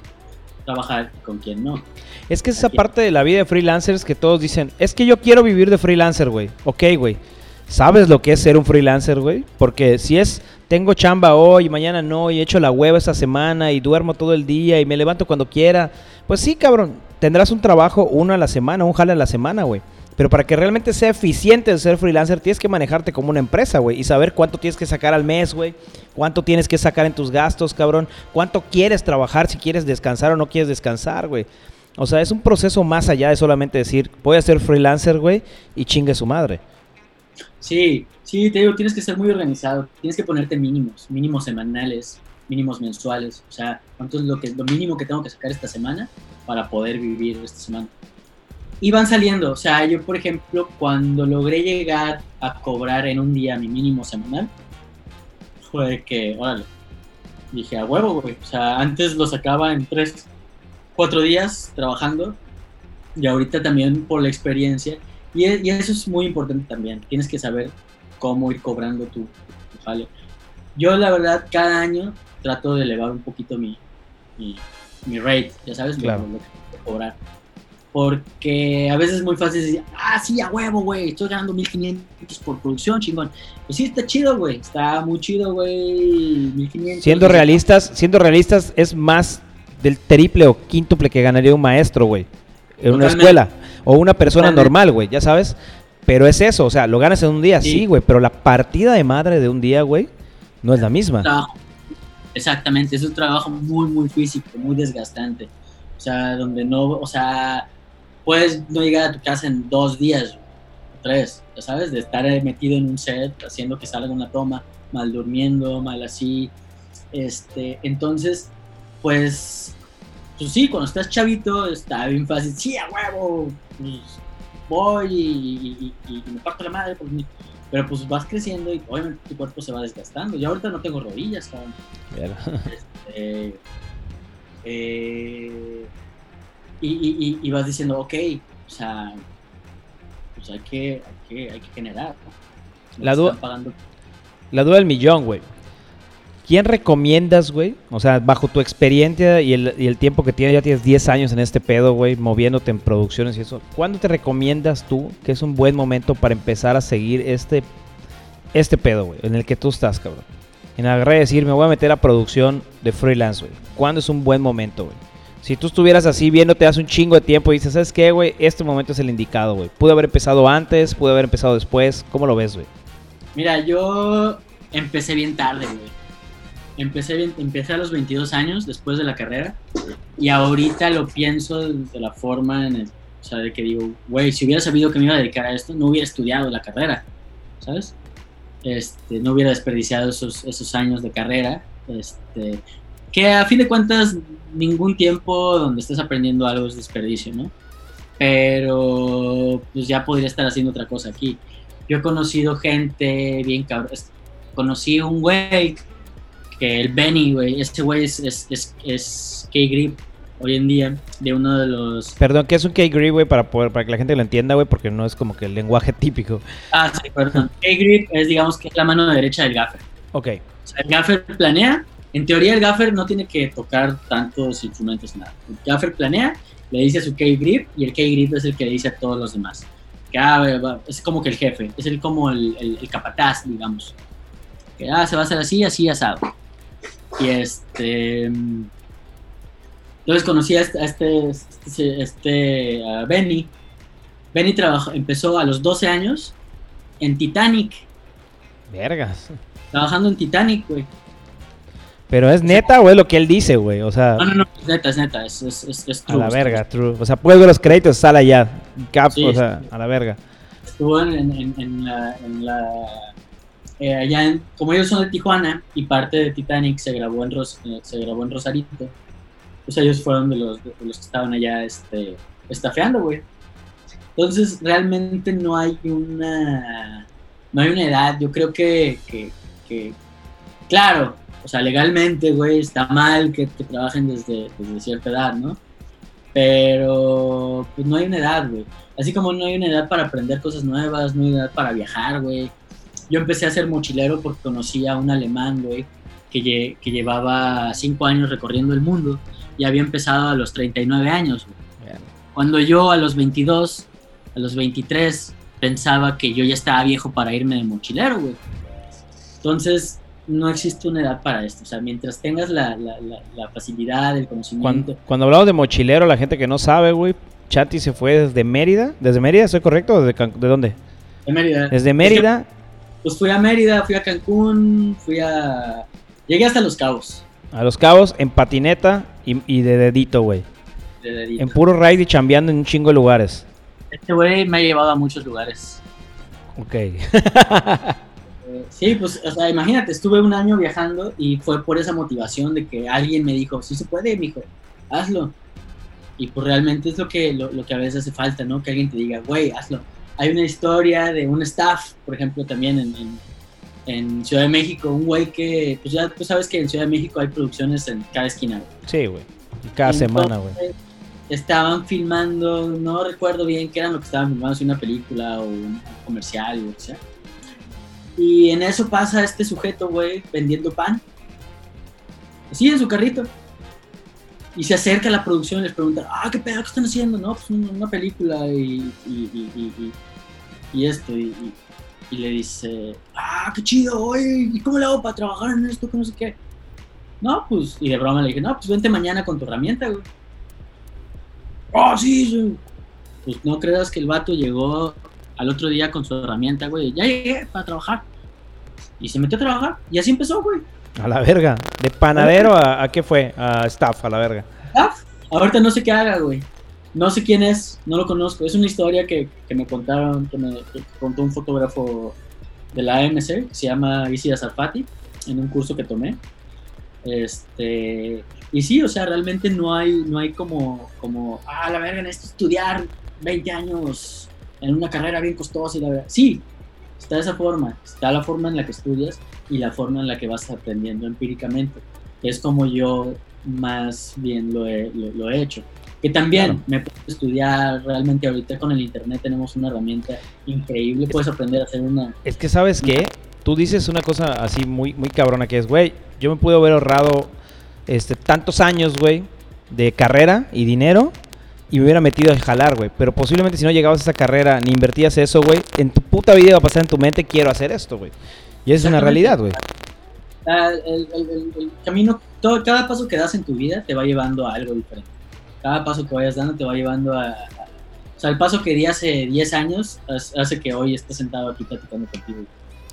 Speaker 3: trabajar y con quién no.
Speaker 2: Es que es esa parte de la vida de freelancers que todos dicen, es que yo quiero vivir de freelancer, güey. Ok, güey. ¿Sabes lo que es ser un freelancer, güey? Porque si es, tengo chamba hoy, mañana no, y echo la hueva esta semana, y duermo todo el día, y me levanto cuando quiera, pues sí, cabrón, tendrás un trabajo uno a la semana, un jale a la semana, güey. Pero para que realmente sea eficiente el ser freelancer, tienes que manejarte como una empresa, güey. Y saber cuánto tienes que sacar al mes, güey. Cuánto tienes que sacar en tus gastos, cabrón. Cuánto quieres trabajar, si quieres descansar o no quieres descansar, güey. O sea, es un proceso más allá de solamente decir, voy a ser freelancer, güey, y chingue su madre.
Speaker 3: Sí, sí, te digo, tienes que ser muy organizado, tienes que ponerte mínimos, mínimos semanales, mínimos mensuales, o sea, cuánto es lo, que, lo mínimo que tengo que sacar esta semana para poder vivir esta semana. Y van saliendo, o sea, yo por ejemplo, cuando logré llegar a cobrar en un día mi mínimo semanal, fue que, órale, dije a huevo, güey, o sea, antes lo sacaba en tres, cuatro días trabajando, y ahorita también por la experiencia, y, e- y eso es muy importante también. Tienes que saber cómo ir cobrando tu, tu jale. Yo, la verdad, cada año trato de elevar un poquito mi, mi, mi rate, ya sabes,
Speaker 2: Claro.
Speaker 3: lo, que cobrar. Porque a veces es muy fácil decir, ah, sí, a huevo, güey, estoy ganando 1500 por producción, chingón. Pues sí, está chido, güey, está muy chido, güey, 1500.
Speaker 2: Siendo realistas, siendo realistas, es más del triple o quíntuple que ganaría un maestro, güey. En una
Speaker 3: Totalmente.
Speaker 2: escuela. O una persona
Speaker 3: Totalmente.
Speaker 2: normal, güey, ya sabes. Pero es eso, o sea, lo ganas en un día,
Speaker 3: Sí.
Speaker 2: sí, güey. pero la partida de madre de un día, güey, no es la misma.
Speaker 3: trabajo. Exactamente, es un trabajo muy, muy físico, muy desgastante. O sea, donde no, o sea, puedes no llegar a tu casa en dos días, tres, ya sabes, de estar metido en un set, haciendo que salga una toma, mal durmiendo, mal así. Este, entonces, pues, pues sí, cuando estás chavito está bien fácil, sí, a huevo, pues voy y, y- y me parto la madre, pues, pero pues vas creciendo y obviamente tu cuerpo se va desgastando. Yo ahorita no tengo rodillas, cabrón. *laughs* Este, eh, y, vas diciendo, ok, o sea, pues hay que, hay que, hay que generar. ¿no?
Speaker 2: La
Speaker 3: Nos
Speaker 2: du-
Speaker 3: están pagando-
Speaker 2: La duda del millón, güey. ¿Quién recomiendas, güey? O sea, bajo tu experiencia y el, tiempo que tienes, ya tienes 10 años en este pedo, güey, moviéndote en producciones y eso. ¿Cuándo te recomiendas tú que es un buen momento para empezar a seguir este, este pedo, güey, en el que tú estás, cabrón? En agarrar y decir, me voy a meter a producción de freelance, güey. ¿Cuándo es un buen momento, güey? Si tú estuvieras así viéndote hace un chingo de tiempo y dices, ¿sabes qué, güey? Este momento es el indicado, güey. Pude haber empezado antes, pude haber empezado después. ¿Cómo lo ves, güey?
Speaker 3: Mira, yo empecé bien tarde, güey. Empecé, empecé a los 22 años después de la carrera y ahorita lo pienso de la forma en el, o sea, de que digo, güey, si hubiera sabido que me iba a dedicar a esto, no hubiera estudiado la carrera, ¿sabes? Este, no hubiera desperdiciado esos, esos años de carrera, este, que a fin de cuentas ningún tiempo donde estés aprendiendo algo es desperdicio, ¿no? Pero pues ya podría estar haciendo otra cosa aquí. Yo he conocido gente bien cabrón. Conocí un güey que el Benny, güey, este güey es, es, es, es K-Grip hoy en día, de uno de los...
Speaker 2: Perdón, ¿qué es un K-Grip, güey? Para, poder- para que la gente lo entienda, güey, porque no es como que el lenguaje *laughs* típico.
Speaker 3: Ah, sí, perdón. K-Grip es, digamos, que es la mano derecha del gaffer.
Speaker 2: Ok.
Speaker 3: O sea, el gaffer planea. En teoría, el gaffer no tiene que tocar tantos instrumentos, nada. El gaffer planea, le dice a su K-Grip y el K-Grip es el que le dice a todos los demás. Que, ah, es como que el jefe, es el, como el, el- el capataz, digamos. Que ah, se va a hacer así, así, asado. Y este. mm, Entonces conocí a este, a este, este, este, a Benny. Benny trabajó, empezó a los 12 años en Titanic,
Speaker 2: Vergas.
Speaker 3: trabajando en Titanic, güey.
Speaker 2: Pero es neta, güey, lo que él dice, güey. O sea,
Speaker 3: No, no, no, es neta, es neta, es, es, es, es
Speaker 2: a
Speaker 3: true,
Speaker 2: la verga, true. O sea, puedes ver los créditos, sale allá. Cap,
Speaker 3: Sí,
Speaker 2: o sea, a la verga.
Speaker 3: true. Estuvo en, en, en la, en la eh, allá en, como ellos son de Tijuana y parte de Titanic se grabó en Ros, eh, se grabó en Rosarito, pues ellos fueron de los, los que estaban allá este, estafeando, güey. Entonces realmente no hay una no hay una edad, yo creo que, que, claro, o sea, legalmente, güey, está mal que, que trabajen desde, desde cierta edad, ¿no? Pero pues no hay una edad, güey. Así como no hay una edad para aprender cosas nuevas, no hay una edad para viajar, güey. Yo empecé a ser mochilero porque conocí a un alemán, güey, que, lle- que llevaba cinco años recorriendo el mundo y había empezado a los 39 años, güey. Cuando yo a los 22, a los 23, pensaba que yo ya estaba viejo para irme de mochilero, güey. Entonces, no existe una edad para esto. O sea, mientras tengas la, la, la, la facilidad, el conocimiento.
Speaker 2: Cuando, cuando hablamos de mochilero, la gente que no sabe, güey, Chanti se fue desde Mérida. ¿Desde Mérida? ¿Estoy correcto? ¿O ¿De, Can- ¿De dónde?
Speaker 3: De Mérida.
Speaker 2: Desde Mérida
Speaker 3: pues fui a Mérida, fui a Cancún, fui a. Llegué hasta Los Cabos.
Speaker 2: a Los Cabos en patineta y, y de dedito, güey.
Speaker 3: de dedito.
Speaker 2: En puro ride y chambeando en un chingo de lugares.
Speaker 3: Este güey me ha llevado a muchos lugares.
Speaker 2: Ok.
Speaker 3: Sí, pues, o sea, imagínate, estuve un año viajando y fue por esa motivación de que alguien me dijo, sí se puede, mijo, hazlo. Y pues realmente es lo que, lo, lo que a veces hace falta, ¿no? Que alguien te diga, güey, hazlo. Hay una historia de un staff, por ejemplo, también en, en, en Ciudad de México, un güey que, pues ya tú sabes que en Ciudad de México hay producciones en cada esquina.
Speaker 2: Sí, güey. Cada semana, güey.
Speaker 3: Estaban filmando, no recuerdo bien qué eran lo que estaban filmando, si una película o un comercial o lo que sea. Y en eso pasa este sujeto, güey, vendiendo pan. Así en su carrito. Y se acerca a la producción y les pregunta, ah, ¿qué pedo? ¿Qué están haciendo? No, pues una, una película y, y, y, y, y- esto. Y, y- y le dice, ah, qué chido, oye, ¿y cómo le hago para trabajar en esto? Que no sé qué. No, pues, y de broma le dije, no, pues vente mañana con tu herramienta, güey. Oh, sí, sí. Pues no creas que el vato llegó al otro día con su herramienta, güey. Ya llegué para trabajar. Y se metió a trabajar. Y así empezó, güey.
Speaker 2: A la verga. De panadero a, a qué fue? A staff, a la verga.
Speaker 3: Ah, Ahorita no sé qué haga, güey. No sé quién es, no lo conozco. Es una historia que, que me contaron, que me contó un fotógrafo de la AMC, se llama Isi Azarfati, en un curso que tomé. Este, y sí, o sea, realmente no hay, no hay como, como, ah, la verga, necesito estudiar 20 años en una carrera bien costosa y la verdad. Sí, está esa forma, está la forma en la que estudias y la forma en la que vas aprendiendo empíricamente. Es como yo más bien lo he, lo, he hecho. Que también me puedo estudiar realmente ahorita con el internet tenemos una herramienta increíble, puedes aprender a hacer una...
Speaker 2: Es que sabes qué, tú dices una cosa así muy, muy cabrona que es, güey, yo me pude haber ahorrado este, tantos años, güey, de carrera y dinero y me hubiera metido a jalar, güey. Pero posiblemente si no llegabas a esa carrera ni invertías eso, güey, en tu puta vida va a pasar en tu mente, quiero hacer esto, güey. Y esa es una realidad, güey.
Speaker 3: Ah, el, camino, todo, cada paso que das en tu vida te va llevando a algo diferente. Cada paso que vayas dando te va llevando a, o sea, el paso que di hace 10 años hace que hoy estés sentado aquí platicando contigo.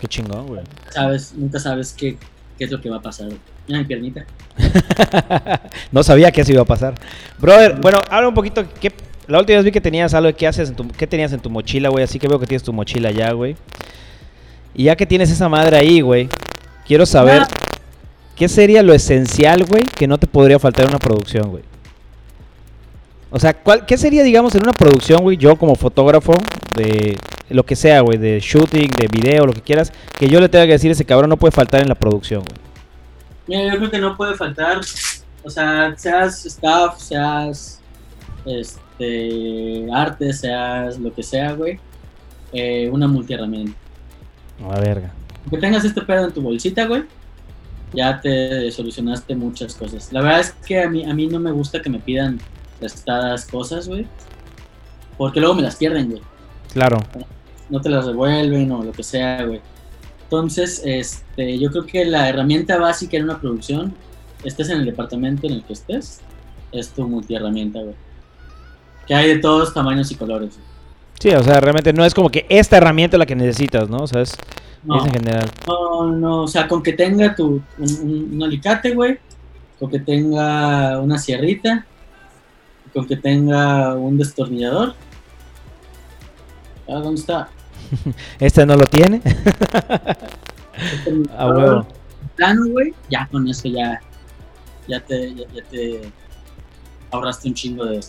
Speaker 2: Qué chingón, güey.
Speaker 3: Sabes, nunca sabes qué, qué es lo que va a pasar. Mira mi piernita. *laughs*
Speaker 2: no sabía que eso iba a pasar. Brother, bueno, habla un poquito. ¿qué, la última vez vi que tenías algo. ¿Qué, haces en tu, qué tenías en tu mochila, güey? Así que veo que tienes tu mochila ya, güey. Y ya que tienes esa madre ahí, güey, quiero saber qué sería lo esencial, güey, que no te podría faltar en una producción, güey. O sea, ¿cuál, ¿qué sería, digamos, en una producción, güey, yo como fotógrafo de lo que sea, güey, de shooting, de video, lo que quieras, que yo le tenga que decir ese cabrón no puede faltar en la producción, güey?
Speaker 3: Mira, yo creo que no puede faltar, o sea, seas staff, seas este, arte, seas lo que sea, güey, eh, una multiherramienta.
Speaker 2: A verga.
Speaker 3: Que tengas este pedo en tu bolsita, güey, ya te solucionaste muchas cosas. La verdad es que a mí, a mí no me gusta que me pidan prestadas cosas, güey, porque luego me las pierden, güey.
Speaker 2: Claro.
Speaker 3: No te las devuelven o lo que sea, güey. Entonces, este, yo creo que la herramienta básica en una producción, estés en el departamento en el que estés, es tu multiherramienta, güey. Que hay de todos tamaños y colores.
Speaker 2: Sí, o sea, realmente no es como que esta herramienta es la que necesitas, ¿no? O sea, es, en general.
Speaker 3: No, no, o sea, con que tenga tu, un, alicate, güey, con que tenga una sierrita, con que tenga un destornillador. Ah, ¿dónde está? *laughs*
Speaker 2: este no lo tiene. *laughs* A huevo.
Speaker 3: Plano, güey, ya con eso ya, ya te, ya, te ahorraste un chingo de,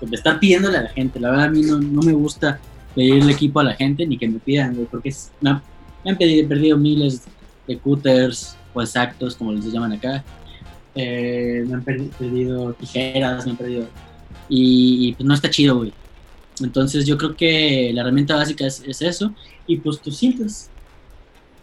Speaker 3: de, estar pidiéndole a la gente. La verdad a mí no, no me gusta pedir el equipo a la gente ni que me pidan, güey, porque me, han perdido, miles de cutters o exactos, como les llaman acá. Eh, me han perdido tijeras, me han perdido... Y, y pues no está chido, güey. Entonces yo creo que la herramienta básica es, eso. Y pues tus cintas.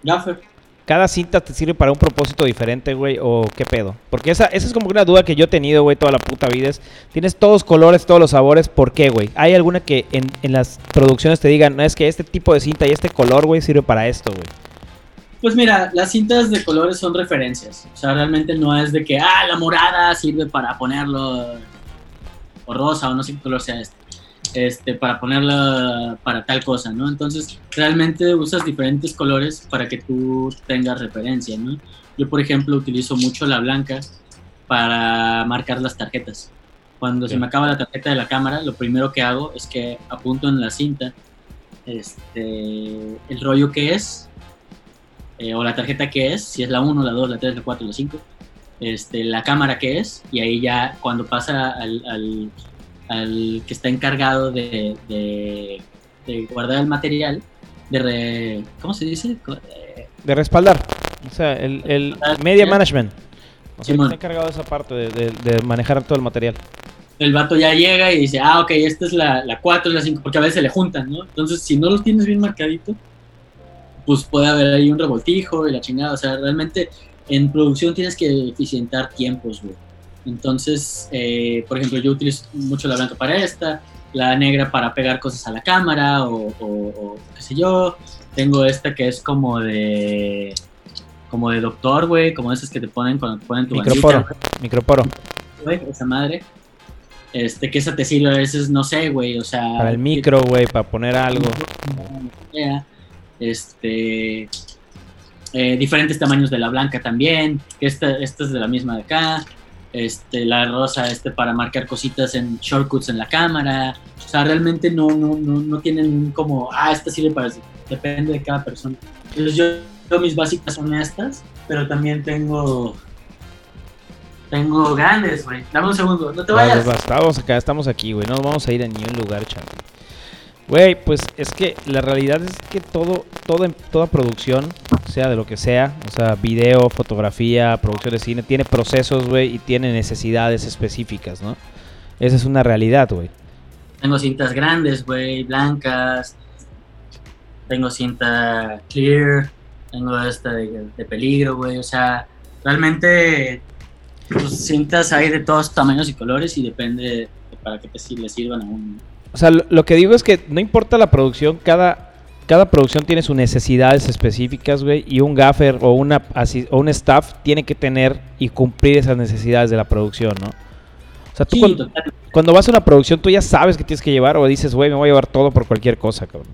Speaker 3: Gaffer.
Speaker 2: ¿Cada cinta te sirve para un propósito diferente, güey? ¿O qué pedo? Porque esa, esa es como una duda que yo he tenido, güey, toda la puta vida. Es, tienes todos los colores, todos los sabores. ¿Por qué, güey? ¿Hay alguna que en, en las producciones te digan, no, es que este tipo de cinta y este color, güey, sirve para esto, güey?
Speaker 3: Pues mira, las cintas de colores son referencias. O sea, realmente no es de que, ah, la morada sirve para ponerlo o rosa o no sé qué color sea este este, para ponerla para tal cosa, ¿no? Entonces, realmente usas diferentes colores para que tú tengas referencia, ¿no? Yo, por ejemplo, utilizo mucho la blanca para marcar las tarjetas. Cuando se me acaba la tarjeta de la cámara, lo primero que hago es que apunto en la cinta este, el rollo que es, eh, o la tarjeta que es, si es la 1, la 2, la 3, la 4, la 5, este, la cámara que es, y ahí ya cuando pasa al al que está encargado de, de, guardar el material, de ¿cómo se dice?
Speaker 2: De respaldar. O sea, el, el media management. O sea, está encargado de esa parte, de, manejar todo el material.
Speaker 3: El vato ya llega y dice, ah, ok, esta es la, la 4, la 5, porque a veces se le juntan, ¿no? Entonces, si no los tienes bien marcadito, pues puede haber ahí un revoltijo y la chingada. O sea, realmente en producción tienes que eficientar tiempos, güey. Entonces, eh, por ejemplo, yo utilizo mucho la blanca para esta, la negra para pegar cosas a la cámara o, qué sé yo. Tengo esta que es como de como de doctor, güey, como esas que te ponen cuando te ponen tu
Speaker 2: microporo, microporo.
Speaker 3: Güey, esa madre. Este, que esa te sirve a veces, no sé, güey, o sea...
Speaker 2: Para el micro, güey, para poner algo.
Speaker 3: Este... Eh, diferentes tamaños de la blanca también. Esta, esta es de la misma de acá este, la rosa este, para marcar cositas en shortcuts en la cámara. O sea, realmente no, no, no, no tienen como, ah, esta sirve para eso. Depende de cada persona. Entonces yo, mis básicas son estas, pero también tengo Tengo grandes, güey. Dame un segundo, no te vayas.
Speaker 2: va, estamos acá, estamos aquí, güey. No nos vamos a ir a ningún lugar, Chanti. Güey, pues es que la realidad es que todo, todo toda producción, sea de lo que sea, o sea, video, fotografía, producción de cine, tiene procesos, güey, y tiene necesidades específicas, ¿no? Esa es una realidad, güey.
Speaker 3: Tengo cintas grandes, güey, blancas. Tengo cinta clear. Tengo esta de, peligro, güey. O sea, realmente, pues cintas hay de todos tamaños y colores y depende de para qué te sir- le sirvan a un.
Speaker 2: O sea, lo, lo que digo es que no importa la producción, cada, cada producción tiene sus necesidades específicas, güey, y un gaffer o, una, o un staff tiene que tener y cumplir esas necesidades de la producción, ¿no? O sea, tú
Speaker 3: Sí,
Speaker 2: cuando, vas a una producción, tú ya sabes que tienes que llevar o dices, güey, me voy a llevar todo por cualquier cosa, cabrón.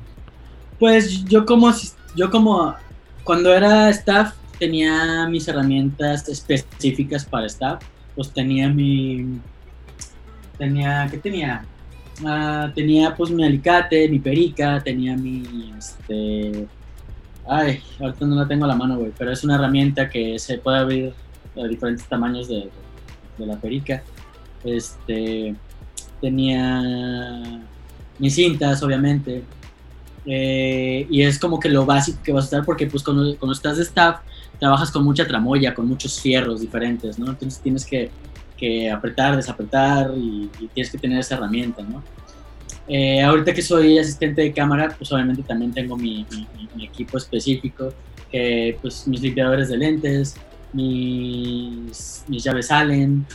Speaker 3: Pues yo como, yo como, cuando era staff, tenía mis herramientas específicas para staff. Pues tenía mi, tenía, ¿qué tenía? Ah, tenía pues mi alicate, mi perica, tenía mi, este, ay, ahorita no la tengo a la mano, güey, pero es una herramienta que se puede abrir a diferentes tamaños de, de la perica. Este, tenía mis cintas, obviamente, eh, y es como que lo básico que vas a estar porque pues cuando, cuando estás de staff trabajas con mucha tramoya, con muchos fierros diferentes, ¿no? Entonces tienes que, que apretar, desapretar y, y tienes que tener esa herramienta, ¿no? Eh, ahorita que soy asistente de cámara, pues obviamente también tengo mi, mi- mi- equipo específico, que pues mis limpiadores de lentes, mis, mis llaves Allen,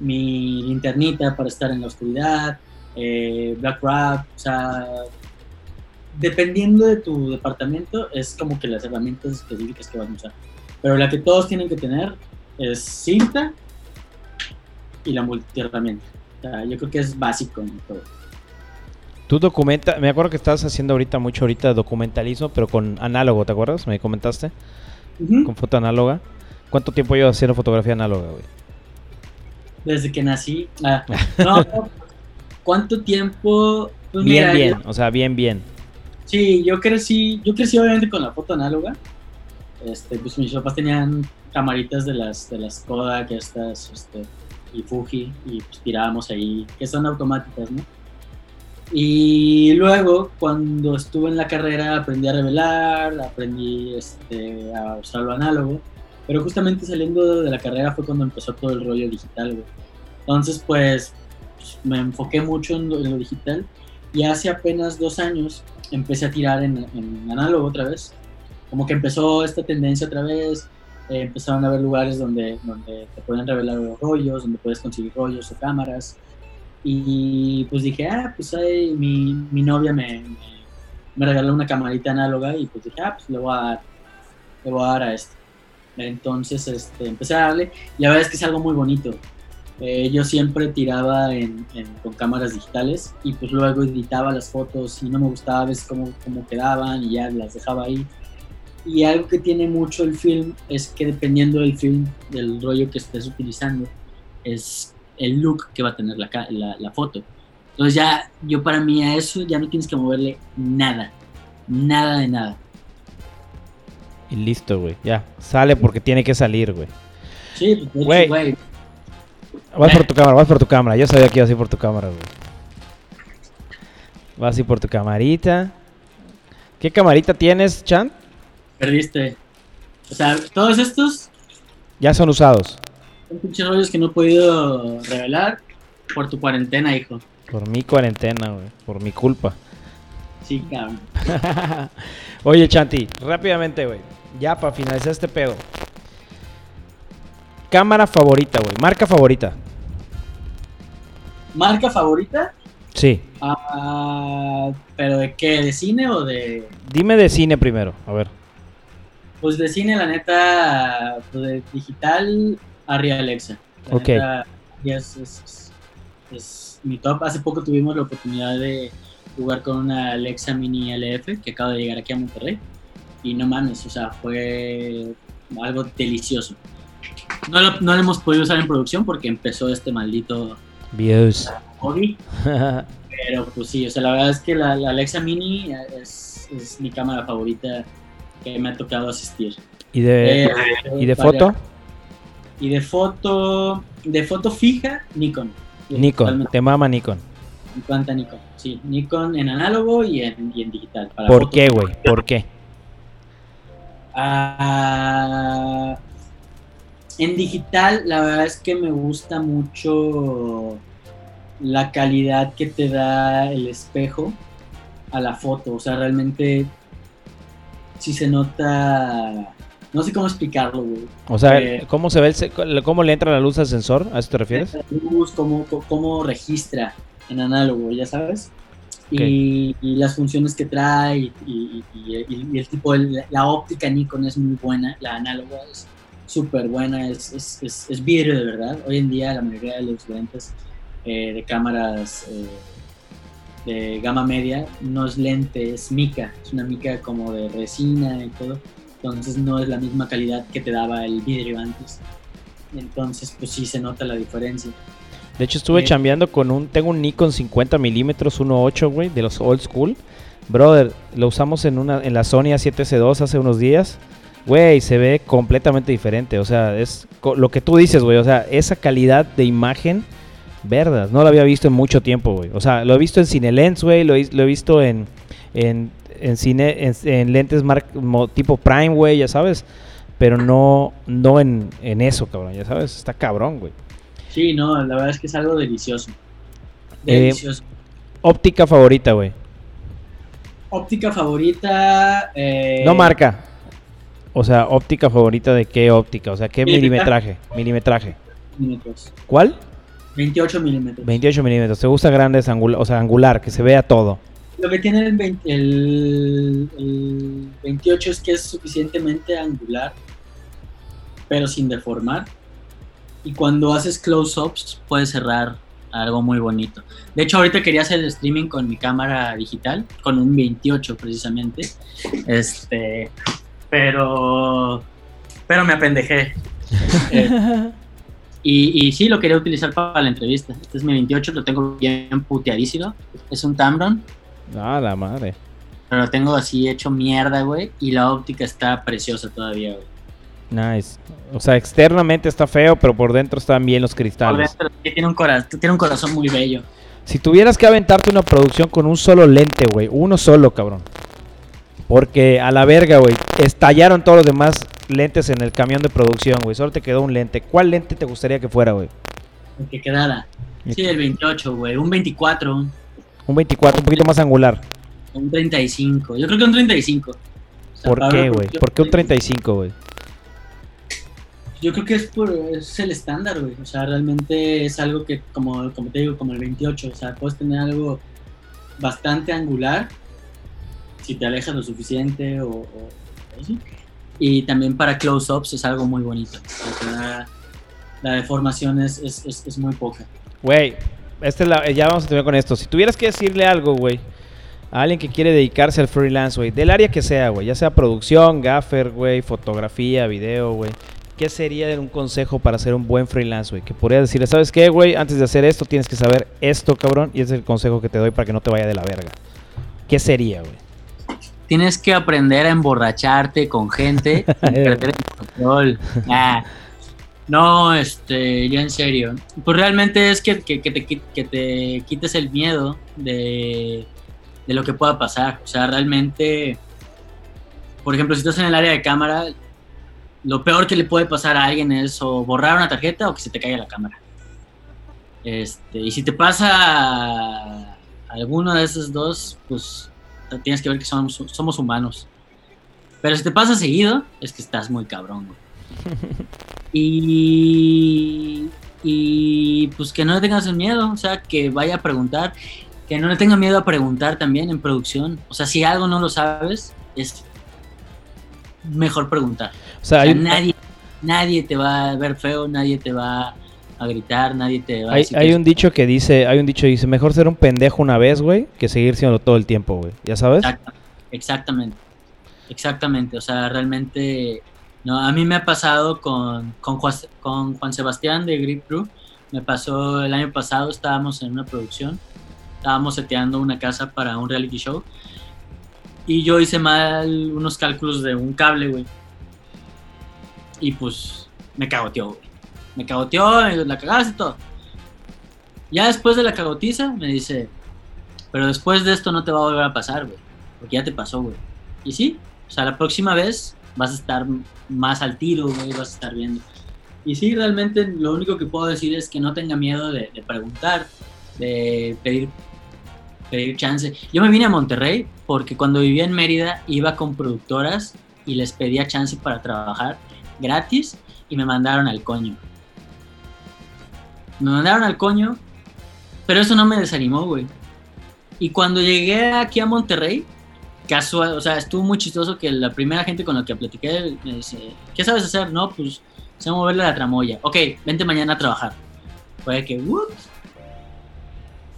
Speaker 3: mi linternita para estar en la oscuridad, eh, Black Wrap, o sea, dependiendo de tu departamento, es como que las herramientas específicas que vas a usar. Pero la que todos tienen que tener es cinta y la multiherramienta. O sea, yo creo que es básico en todo.
Speaker 2: Tú documenta, me acuerdo que estás haciendo ahorita mucho ahorita documentalismo, pero con análogo, ¿te acuerdas? Me comentaste, con foto análoga. ¿Cuánto tiempo llevas haciendo fotografía análoga, güey?
Speaker 3: Desde que nací. Ah, *laughs* no, ¿cuánto tiempo? Pues
Speaker 2: Bien,
Speaker 3: mira,
Speaker 2: bien,
Speaker 3: yo-
Speaker 2: o sea, bien, bien.
Speaker 3: Sí, yo crecí, yo crecí obviamente con la foto análoga. Este, pues mis papás tenían camaritas de las de las Kodak, estas, este, y Fuji, y pues tirábamos ahí, que son automáticas, ¿no? Y luego, cuando estuve en la carrera, aprendí a revelar, aprendí este, a usar lo análogo, pero justamente saliendo de la carrera fue cuando empezó todo el rollo digital, güey. Entonces, pues, pues, me enfoqué mucho en lo, en lo digital y hace apenas dos años empecé a tirar en, en análogo otra vez. Como que empezó esta tendencia otra vez, eh, empezaron a haber lugares donde, donde te pueden revelar los rollos, donde puedes conseguir rollos o cámaras. Y pues dije, ah, pues ahí mi, mi novia me, me, me regaló una camarita análoga y pues dije, ah, pues le voy a dar, le voy a dar a esto. Entonces este, empecé a darle y la verdad es que es algo muy bonito. Eh, yo siempre tiraba en, en- con cámaras digitales y pues luego editaba las fotos y no me gustaba a veces cómo, cómo quedaban y ya las dejaba ahí. Y algo que tiene mucho el film es que dependiendo del film, del rollo que estés utilizando, es el look que va a tener la, la, la foto. Entonces ya, yo para mí a eso ya no tienes que moverle nada, nada de nada.
Speaker 2: Y listo, güey. Ya, sale porque tiene que salir, güey.
Speaker 3: Sí, pues,
Speaker 2: Güey.
Speaker 3: güey,
Speaker 2: Vas por tu cámara, vas por tu cámara. Yo sabía que ibas a ir por tu cámara, güey. Vas a ir por tu camarita. ¿Qué camarita tienes, Chan?
Speaker 3: Perdiste. O sea, todos estos
Speaker 2: Ya son usados.
Speaker 3: son pinches rollos que no he podido revelar por tu cuarentena, hijo.
Speaker 2: Por mi cuarentena, güey. Por mi culpa.
Speaker 3: Sí, cabrón. *laughs*
Speaker 2: Oye, Chanti, rápidamente, güey. Ya para finalizar este pedo. Cámara favorita, güey. Marca favorita.
Speaker 3: ¿Marca favorita?
Speaker 2: Sí.
Speaker 3: Ah, ¿Pero de qué? ¿De cine o de...?
Speaker 2: Dime de cine primero. A ver.
Speaker 3: Pues de cine, la neta, pues de digital, Arri Alexa. La
Speaker 2: Ok.
Speaker 3: neta, ya es, es- es- es mi top. Hace poco tuvimos la oportunidad de jugar con una Alexa Mini LF que acaba de llegar aquí a Monterrey. Y no mames, o sea, fue algo delicioso. No lo, no lo hemos podido usar en producción porque empezó este maldito
Speaker 2: Views.
Speaker 3: hobby. *laughs* Pero pues sí, o sea, la verdad es que la, la Alexa Mini es, es mi cámara favorita que me ha tocado asistir.
Speaker 2: ¿Y de,
Speaker 3: Eh,
Speaker 2: ¿y de foto?
Speaker 3: Y de foto, de foto fija, Nikon.
Speaker 2: Nikon,
Speaker 3: Totalmente.
Speaker 2: te mama Nikon.
Speaker 3: Me encanta Nikon. Sí, Nikon en análogo y en, y en digital. para
Speaker 2: ¿Por qué, güey? ¿Por qué?
Speaker 3: Ah, en digital, la verdad es que me gusta mucho la calidad que te da el espejo a la foto. O sea, realmente sí se nota. No sé cómo explicarlo, güey.
Speaker 2: O sea,
Speaker 3: Eh.
Speaker 2: ¿cómo se ve el, cómo le entra la luz al sensor? ¿A eso te refieres?
Speaker 3: La luz, cómo, cómo registra en análogo, ya sabes. Y, y las funciones que trae y- y- y el tipo, de, la óptica Nikon es muy buena, la análoga es súper buena, es, es, es, es vidrio de verdad. Hoy en día la mayoría de los lentes eh, de cámaras eh, de gama media no es lente, es mica, es una mica como de resina y todo. Entonces no es la misma calidad que te daba el vidrio antes. Entonces, pues sí se nota la diferencia.
Speaker 2: De hecho, estuve
Speaker 3: Eh.
Speaker 2: chambeando con un. Tengo un Nikon 50 milímetros 1.8, güey, de los old school. Brother, lo usamos en una en la Sony A7S2 hace unos días. Güey, se ve completamente diferente. O sea, es lo que tú dices, güey. O sea, esa calidad de imagen, verdad, no lo había visto en mucho tiempo, güey. O sea, lo he visto en CineLens, güey. Lo, he- lo he visto en, en, en, cine, en, en lentes mar- tipo Prime, güey, ya sabes. Pero no, no en, en eso, cabrón, ya sabes. Está cabrón, güey.
Speaker 3: Sí, no, la verdad es que es algo delicioso.
Speaker 2: Eh,
Speaker 3: Delicioso.
Speaker 2: Óptica favorita, güey.
Speaker 3: Óptica favorita. eh,
Speaker 2: No marca. O sea, óptica favorita de qué óptica, o sea, qué
Speaker 3: Milimetraje.
Speaker 2: milimetraje. Milimetraje.
Speaker 3: milímetros.
Speaker 2: ¿Cuál?
Speaker 3: 28 milímetros.
Speaker 2: 28 milímetros. ¿Te gusta grandes angular, o sea, angular, que se vea todo?
Speaker 3: Lo que tiene el, 20 el- el 28 es que es suficientemente angular, pero sin deformar. Y cuando haces close-ups, puedes cerrar algo muy bonito. De hecho, ahorita quería hacer el streaming con mi cámara digital, con un 28 precisamente. Este, pero, pero me apendejé. *laughs* Eh, y, y sí, lo quería utilizar para la entrevista. Este es mi 28, lo tengo bien puteadísimo. Es un Tamron,
Speaker 2: Ah, la madre.
Speaker 3: pero lo tengo así hecho mierda, güey. Y la óptica está preciosa todavía, güey.
Speaker 2: Nice. O sea, externamente está feo, pero por dentro están bien los
Speaker 3: Por
Speaker 2: cristales.
Speaker 3: dentro sí tiene un, cora- tiene un corazón muy bello.
Speaker 2: Si tuvieras que aventarte una producción con un solo lente, güey, uno solo, cabrón. Porque a la verga, güey, estallaron todos los demás lentes en el camión de producción, güey. Solo te quedó un lente. ¿Cuál lente te gustaría que fuera, güey?
Speaker 3: el Que quedara. Sí, el 28, güey. Un 24,
Speaker 2: Un 24, un poquito más angular.
Speaker 3: un 35. Yo creo que un 35. O sea,
Speaker 2: ¿Por qué, güey? ¿Por qué un 35, güey?
Speaker 3: Yo creo que es, por, es el estándar, güey. O sea, realmente es algo que, como, como te digo, como el 28. O sea, puedes tener algo bastante angular si te alejas lo suficiente o. Y también para close-ups es algo muy bonito. Sea, la deformación es, es, es, muy poca.
Speaker 2: Güey, esta es la- ya vamos a terminar con esto. Si tuvieras que decirle algo, güey, a alguien que quiere dedicarse al freelance, güey, del área que sea, güey, ya sea producción, gaffer, güey, fotografía, video, güey, ¿qué sería un consejo para ser un buen freelance, güey? Que podría decirle, ¿sabes qué, güey? Antes de hacer esto tienes que saber esto, cabrón, y ese es el consejo que te doy para que no te vaya de la verga. ¿Qué sería, güey?
Speaker 3: Tienes que aprender a emborracharte con gente y *laughs* perder el control. Ah. No, este, ya en serio. Pues realmente es que, que- que te, que te quites el miedo de, de lo que pueda pasar. O sea, realmente, por ejemplo, si estás en el área de cámara, lo peor que le puede pasar a alguien es o borrar una tarjeta o que se te caiga la cámara. Este, y si te pasa alguno de esos dos, pues tienes que ver que somos, somos humanos. Pero si te pasa seguido, es que estás muy cabrón, güey. *laughs* Y, y pues que no le tengas el miedo, o sea, que vaya a preguntar, que no le tenga miedo a preguntar también en producción. O sea, si algo no lo sabes, es mejor preguntar.
Speaker 2: O sea,
Speaker 3: O sea, nadie, nadie te va a ver feo, nadie te va a gritar, nadie te va a
Speaker 2: hay,
Speaker 3: decir
Speaker 2: hay
Speaker 3: que
Speaker 2: un dicho que dice, hay un dicho que dice, mejor ser un pendejo una vez, güey, que seguir siendo todo el tiempo, güey. ¿Ya sabes?
Speaker 3: Exacta- Exactamente. Exactamente. O sea, realmente. No, a mí me ha pasado con, con, Juan, con Juan Sebastián de Grip Crew. Me pasó el año pasado, estábamos en una producción. Estábamos seteando una casa para un reality show. Y yo hice mal unos cálculos de un cable, güey. Y pues me cagoteó, güey. Me cagoteó, me la cagaste y todo. Ya después de la cagotiza, me dice, pero después de esto no te va a volver a pasar, güey. Porque ya te pasó, güey. Y sí, o sea, la próxima vez vas a estar más al tiro, güey, vas a estar viendo. Y sí, realmente lo único que puedo decir es que no tenga miedo de, de preguntar, de pedir, pedir chance. Yo me vine a Monterrey porque cuando vivía en Mérida iba con productoras y les pedía chance para trabajar gratis y me mandaron al coño. Me mandaron al coño, pero eso no me desanimó, güey. Y cuando llegué aquí a Monterrey, casual, o sea, estuvo muy chistoso que la primera gente con la que platiqué me dice, ¿qué sabes hacer? No, pues sé moverle la tramoya. Ok, vente mañana a trabajar. Fue que, ¿what?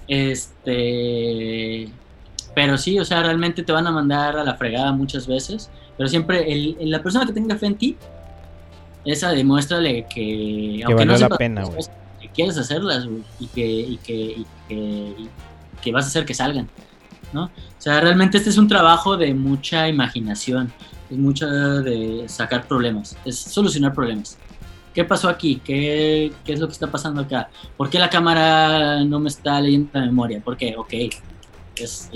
Speaker 3: Este. Pero sí, o sea, realmente te van a mandar a la fregada muchas veces. Pero siempre, el, la persona que tenga fe en ti, esa demuéstrale que.
Speaker 2: Que valió la pena, güey.
Speaker 3: Quieres hacerlas. Y que, y que, y que, y que vas a hacer que salgan. ¿no? O sea, realmente este es un trabajo de mucha imaginación. Es mucho de sacar problemas. Es solucionar problemas. ¿Qué pasó aquí? ¿Qué, ¿Qué, es lo que está pasando acá? ¿Por qué la cámara no me está leyendo la memoria? ¿Por qué? Ok, es,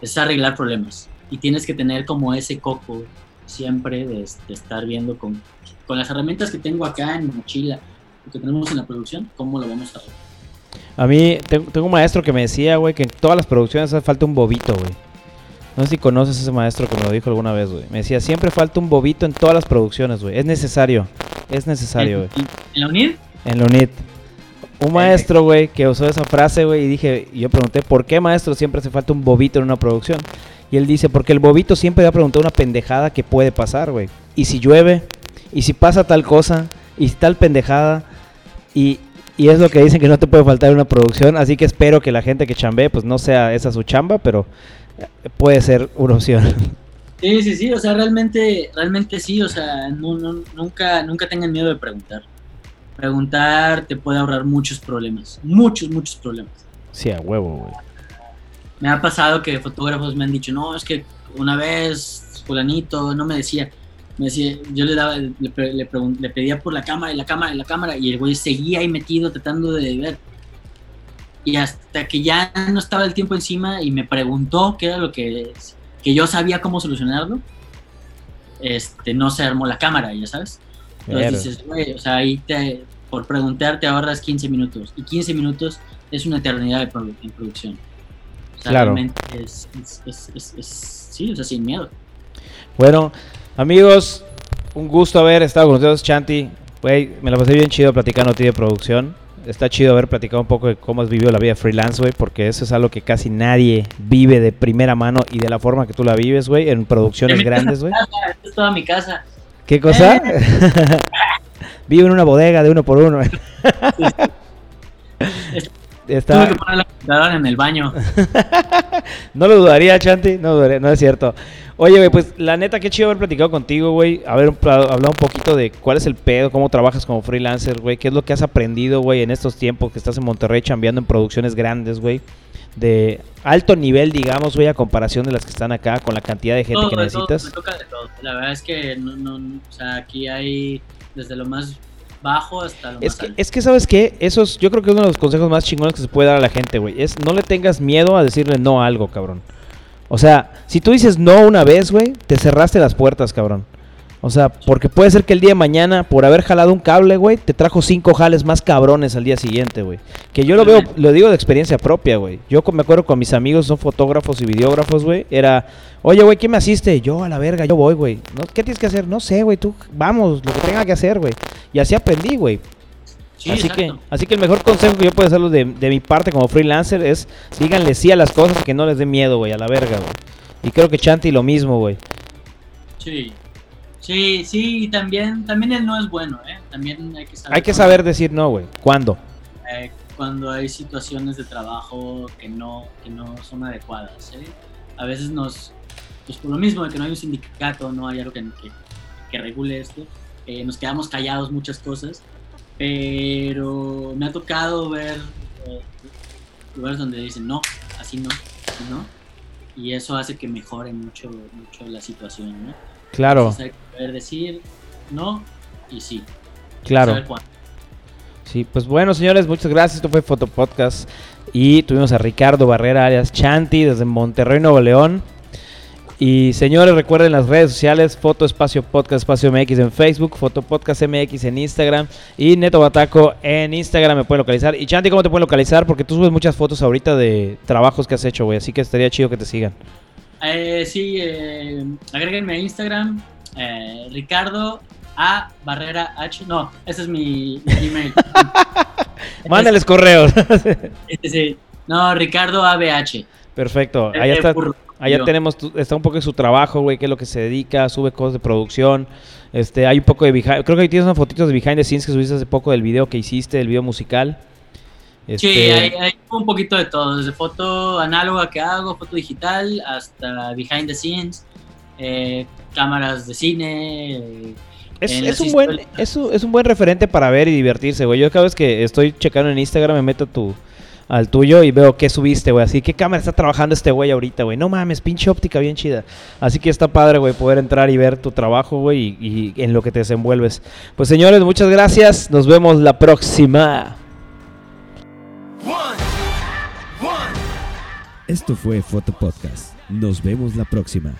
Speaker 3: es arreglar problemas. Y tienes que tener como ese coco siempre de, de, estar viendo con, con las herramientas que tengo acá en mi mochila, que tenemos en la producción, cómo lo vamos a hacer.
Speaker 2: A mí, tengo, tengo un maestro que me decía, güey, que en todas las producciones hace falta un bobito, güey. No sé si conoces a ese maestro que me lo dijo alguna vez, güey. Me decía, siempre falta un bobito en todas las producciones, güey. Es necesario. Es necesario, güey.
Speaker 3: ¿En, ¿En la UNID?
Speaker 2: En la UNID. Un maestro, güey, que usó esa frase, güey, y dije, y yo pregunté, ¿por qué maestro siempre hace falta un bobito en una producción? Y él dice, porque el bobito siempre va a preguntar una pendejada que puede pasar, güey. Y si llueve, y si pasa tal cosa, y si tal pendejada, y, y es lo que dicen que no te puede faltar una producción, así que espero que la gente que chambee, pues no sea esa su chamba, pero puede ser una opción.
Speaker 3: Sí, sí, sí, o sea, realmente, realmente sí, o sea, no, no, nunca, nunca tengan miedo de preguntar. Preguntar te puede ahorrar muchos problemas, muchos, muchos problemas.
Speaker 2: Sí, a huevo, güey.
Speaker 3: Me ha pasado que fotógrafos me han dicho, no, es que una vez fulanito no me decía, me decía, yo le daba, le, le, le, pedía por la cámara y la cámara y la cámara y el güey seguía ahí metido tratando de ver. Y hasta que ya no estaba el tiempo encima y me preguntó qué era lo que, que yo sabía cómo solucionarlo, este, no se armó la cámara, ya sabes. Entonces Pero. dices, güey, o sea, ahí te, por preguntar te ahorras 15 minutos. Y 15 minutos es una eternidad de produ en producción. O sea,
Speaker 2: claro.
Speaker 3: realmente es, es, es, es, sí, o sea, sin miedo.
Speaker 2: Bueno, amigos, un gusto haber estado con ustedes, Chanti. Güey, me la pasé bien chido platicando a ti de producción está chido haber platicado un poco de cómo has vivido la vida freelance, güey, porque eso es algo que casi nadie vive de primera mano y de la forma que tú la vives, güey, en producciones grandes, güey.
Speaker 3: Es toda mi casa.
Speaker 2: ¿Qué cosa? Eh. *laughs* Vive en una bodega de uno por uno. *laughs*
Speaker 3: Está... Tuve que poner la computadora en el baño. *laughs*
Speaker 2: no lo dudaría, Chanti, no dudaría, no es cierto. Oye, güey, pues la neta, qué chido haber platicado contigo, güey. Haber hablado un poquito de cuál es el pedo, cómo trabajas como freelancer, güey. Qué es lo que has aprendido, güey, en estos tiempos que estás en Monterrey chambeando en producciones grandes, güey. De alto nivel, digamos, güey, a comparación de las que están acá, con la cantidad de gente
Speaker 3: todo,
Speaker 2: que necesitas.
Speaker 3: Todo, me toca de todo. La verdad es que, no, no, o sea, aquí hay desde lo más bajo hasta lo
Speaker 2: es
Speaker 3: más
Speaker 2: que,
Speaker 3: alto.
Speaker 2: Es que, ¿sabes qué? Eso es, yo creo que es uno de los consejos más chingones que se puede dar a la gente, güey. Es no le tengas miedo a decirle no a algo, cabrón. O sea, si tú dices no una vez, güey, te cerraste las puertas, cabrón. O sea, porque puede ser que el día de mañana, por haber jalado un cable, güey, te trajo cinco jales más cabrones al día siguiente, güey. Que yo lo veo, lo digo de experiencia propia, güey. Yo me acuerdo con mis amigos, son fotógrafos y videógrafos, güey. Era, oye, güey, ¿qué me asiste? Yo a la verga, yo voy, güey. ¿No? ¿Qué tienes que hacer? No sé, güey, tú, vamos, lo que tenga que hacer, güey. Y así aprendí, güey.
Speaker 3: Sí,
Speaker 2: así,
Speaker 3: exacto.
Speaker 2: que, así que el mejor consejo que yo puedo hacerlo de, de mi parte como freelancer es díganle sí a las cosas y que no les dé miedo, güey, a la verga, güey. Y creo que Chanti lo mismo, güey.
Speaker 3: Sí. Sí, sí, y también, también el no es bueno, ¿eh? También hay que saber.
Speaker 2: Hay que saber decir no, güey. ¿Cuándo?
Speaker 3: Eh, cuando hay situaciones de trabajo que no, que no son adecuadas, ¿eh? A veces nos, pues por lo mismo de que no hay un sindicato, no hay algo que, que, que regule esto, eh, nos quedamos callados muchas cosas, pero me ha tocado ver eh, lugares donde dicen no, así no, así no, y eso hace que mejore mucho, mucho la situación, ¿no?
Speaker 2: Claro.
Speaker 3: Entonces hay que saber decir no y sí.
Speaker 2: Claro.
Speaker 3: Saber cuándo.
Speaker 2: Sí, pues bueno, señores, muchas gracias. Esto fue Fotopodcast. Y tuvimos a Ricardo Barrera, alias Chanti, desde Monterrey, Nuevo León. Y señores, recuerden las redes sociales, Foto Espacio Podcast Espacio MX en Facebook, Foto Podcast MX en Instagram y Neto Bataco en Instagram me pueden localizar. Y Chanti, ¿cómo te pueden localizar? Porque tú subes muchas fotos ahorita de trabajos que has hecho, güey, así que estaría chido que te sigan.
Speaker 3: Eh, sí, eh, agréguenme a Instagram, eh, Ricardo A Barrera H. No, ese es mi, mi email. *laughs*
Speaker 2: Mándales correos. *laughs*
Speaker 3: Este sí. No, Ricardo ABH.
Speaker 2: Perfecto. Allá está, allá tenemos, tu- está un poco de su trabajo, güey, qué es lo que se dedica, sube cosas de producción. Este, hay un poco de behind, creo que ahí tienes unas fotitos de behind the scenes que subiste hace poco del video que hiciste, del video musical.
Speaker 3: Sí,
Speaker 2: Este,
Speaker 3: hay, hay un poquito de todo, desde foto análoga que hago, foto digital, hasta behind the scenes, eh, cámaras de cine. eh,
Speaker 2: Es, un buen, es, un, es un buen referente para ver y divertirse, güey. Yo cada vez que estoy checando en Instagram me meto tu, al tuyo y veo qué subiste, güey. Así, ¿qué cámara está trabajando este güey ahorita, güey? No mames, pinche óptica bien chida. Así que está padre, güey, poder entrar y ver tu trabajo, güey, y, y en lo que te desenvuelves. Pues señores, muchas gracias. Nos vemos la próxima.
Speaker 1: Esto fue Foto Podcast. Nos vemos la próxima.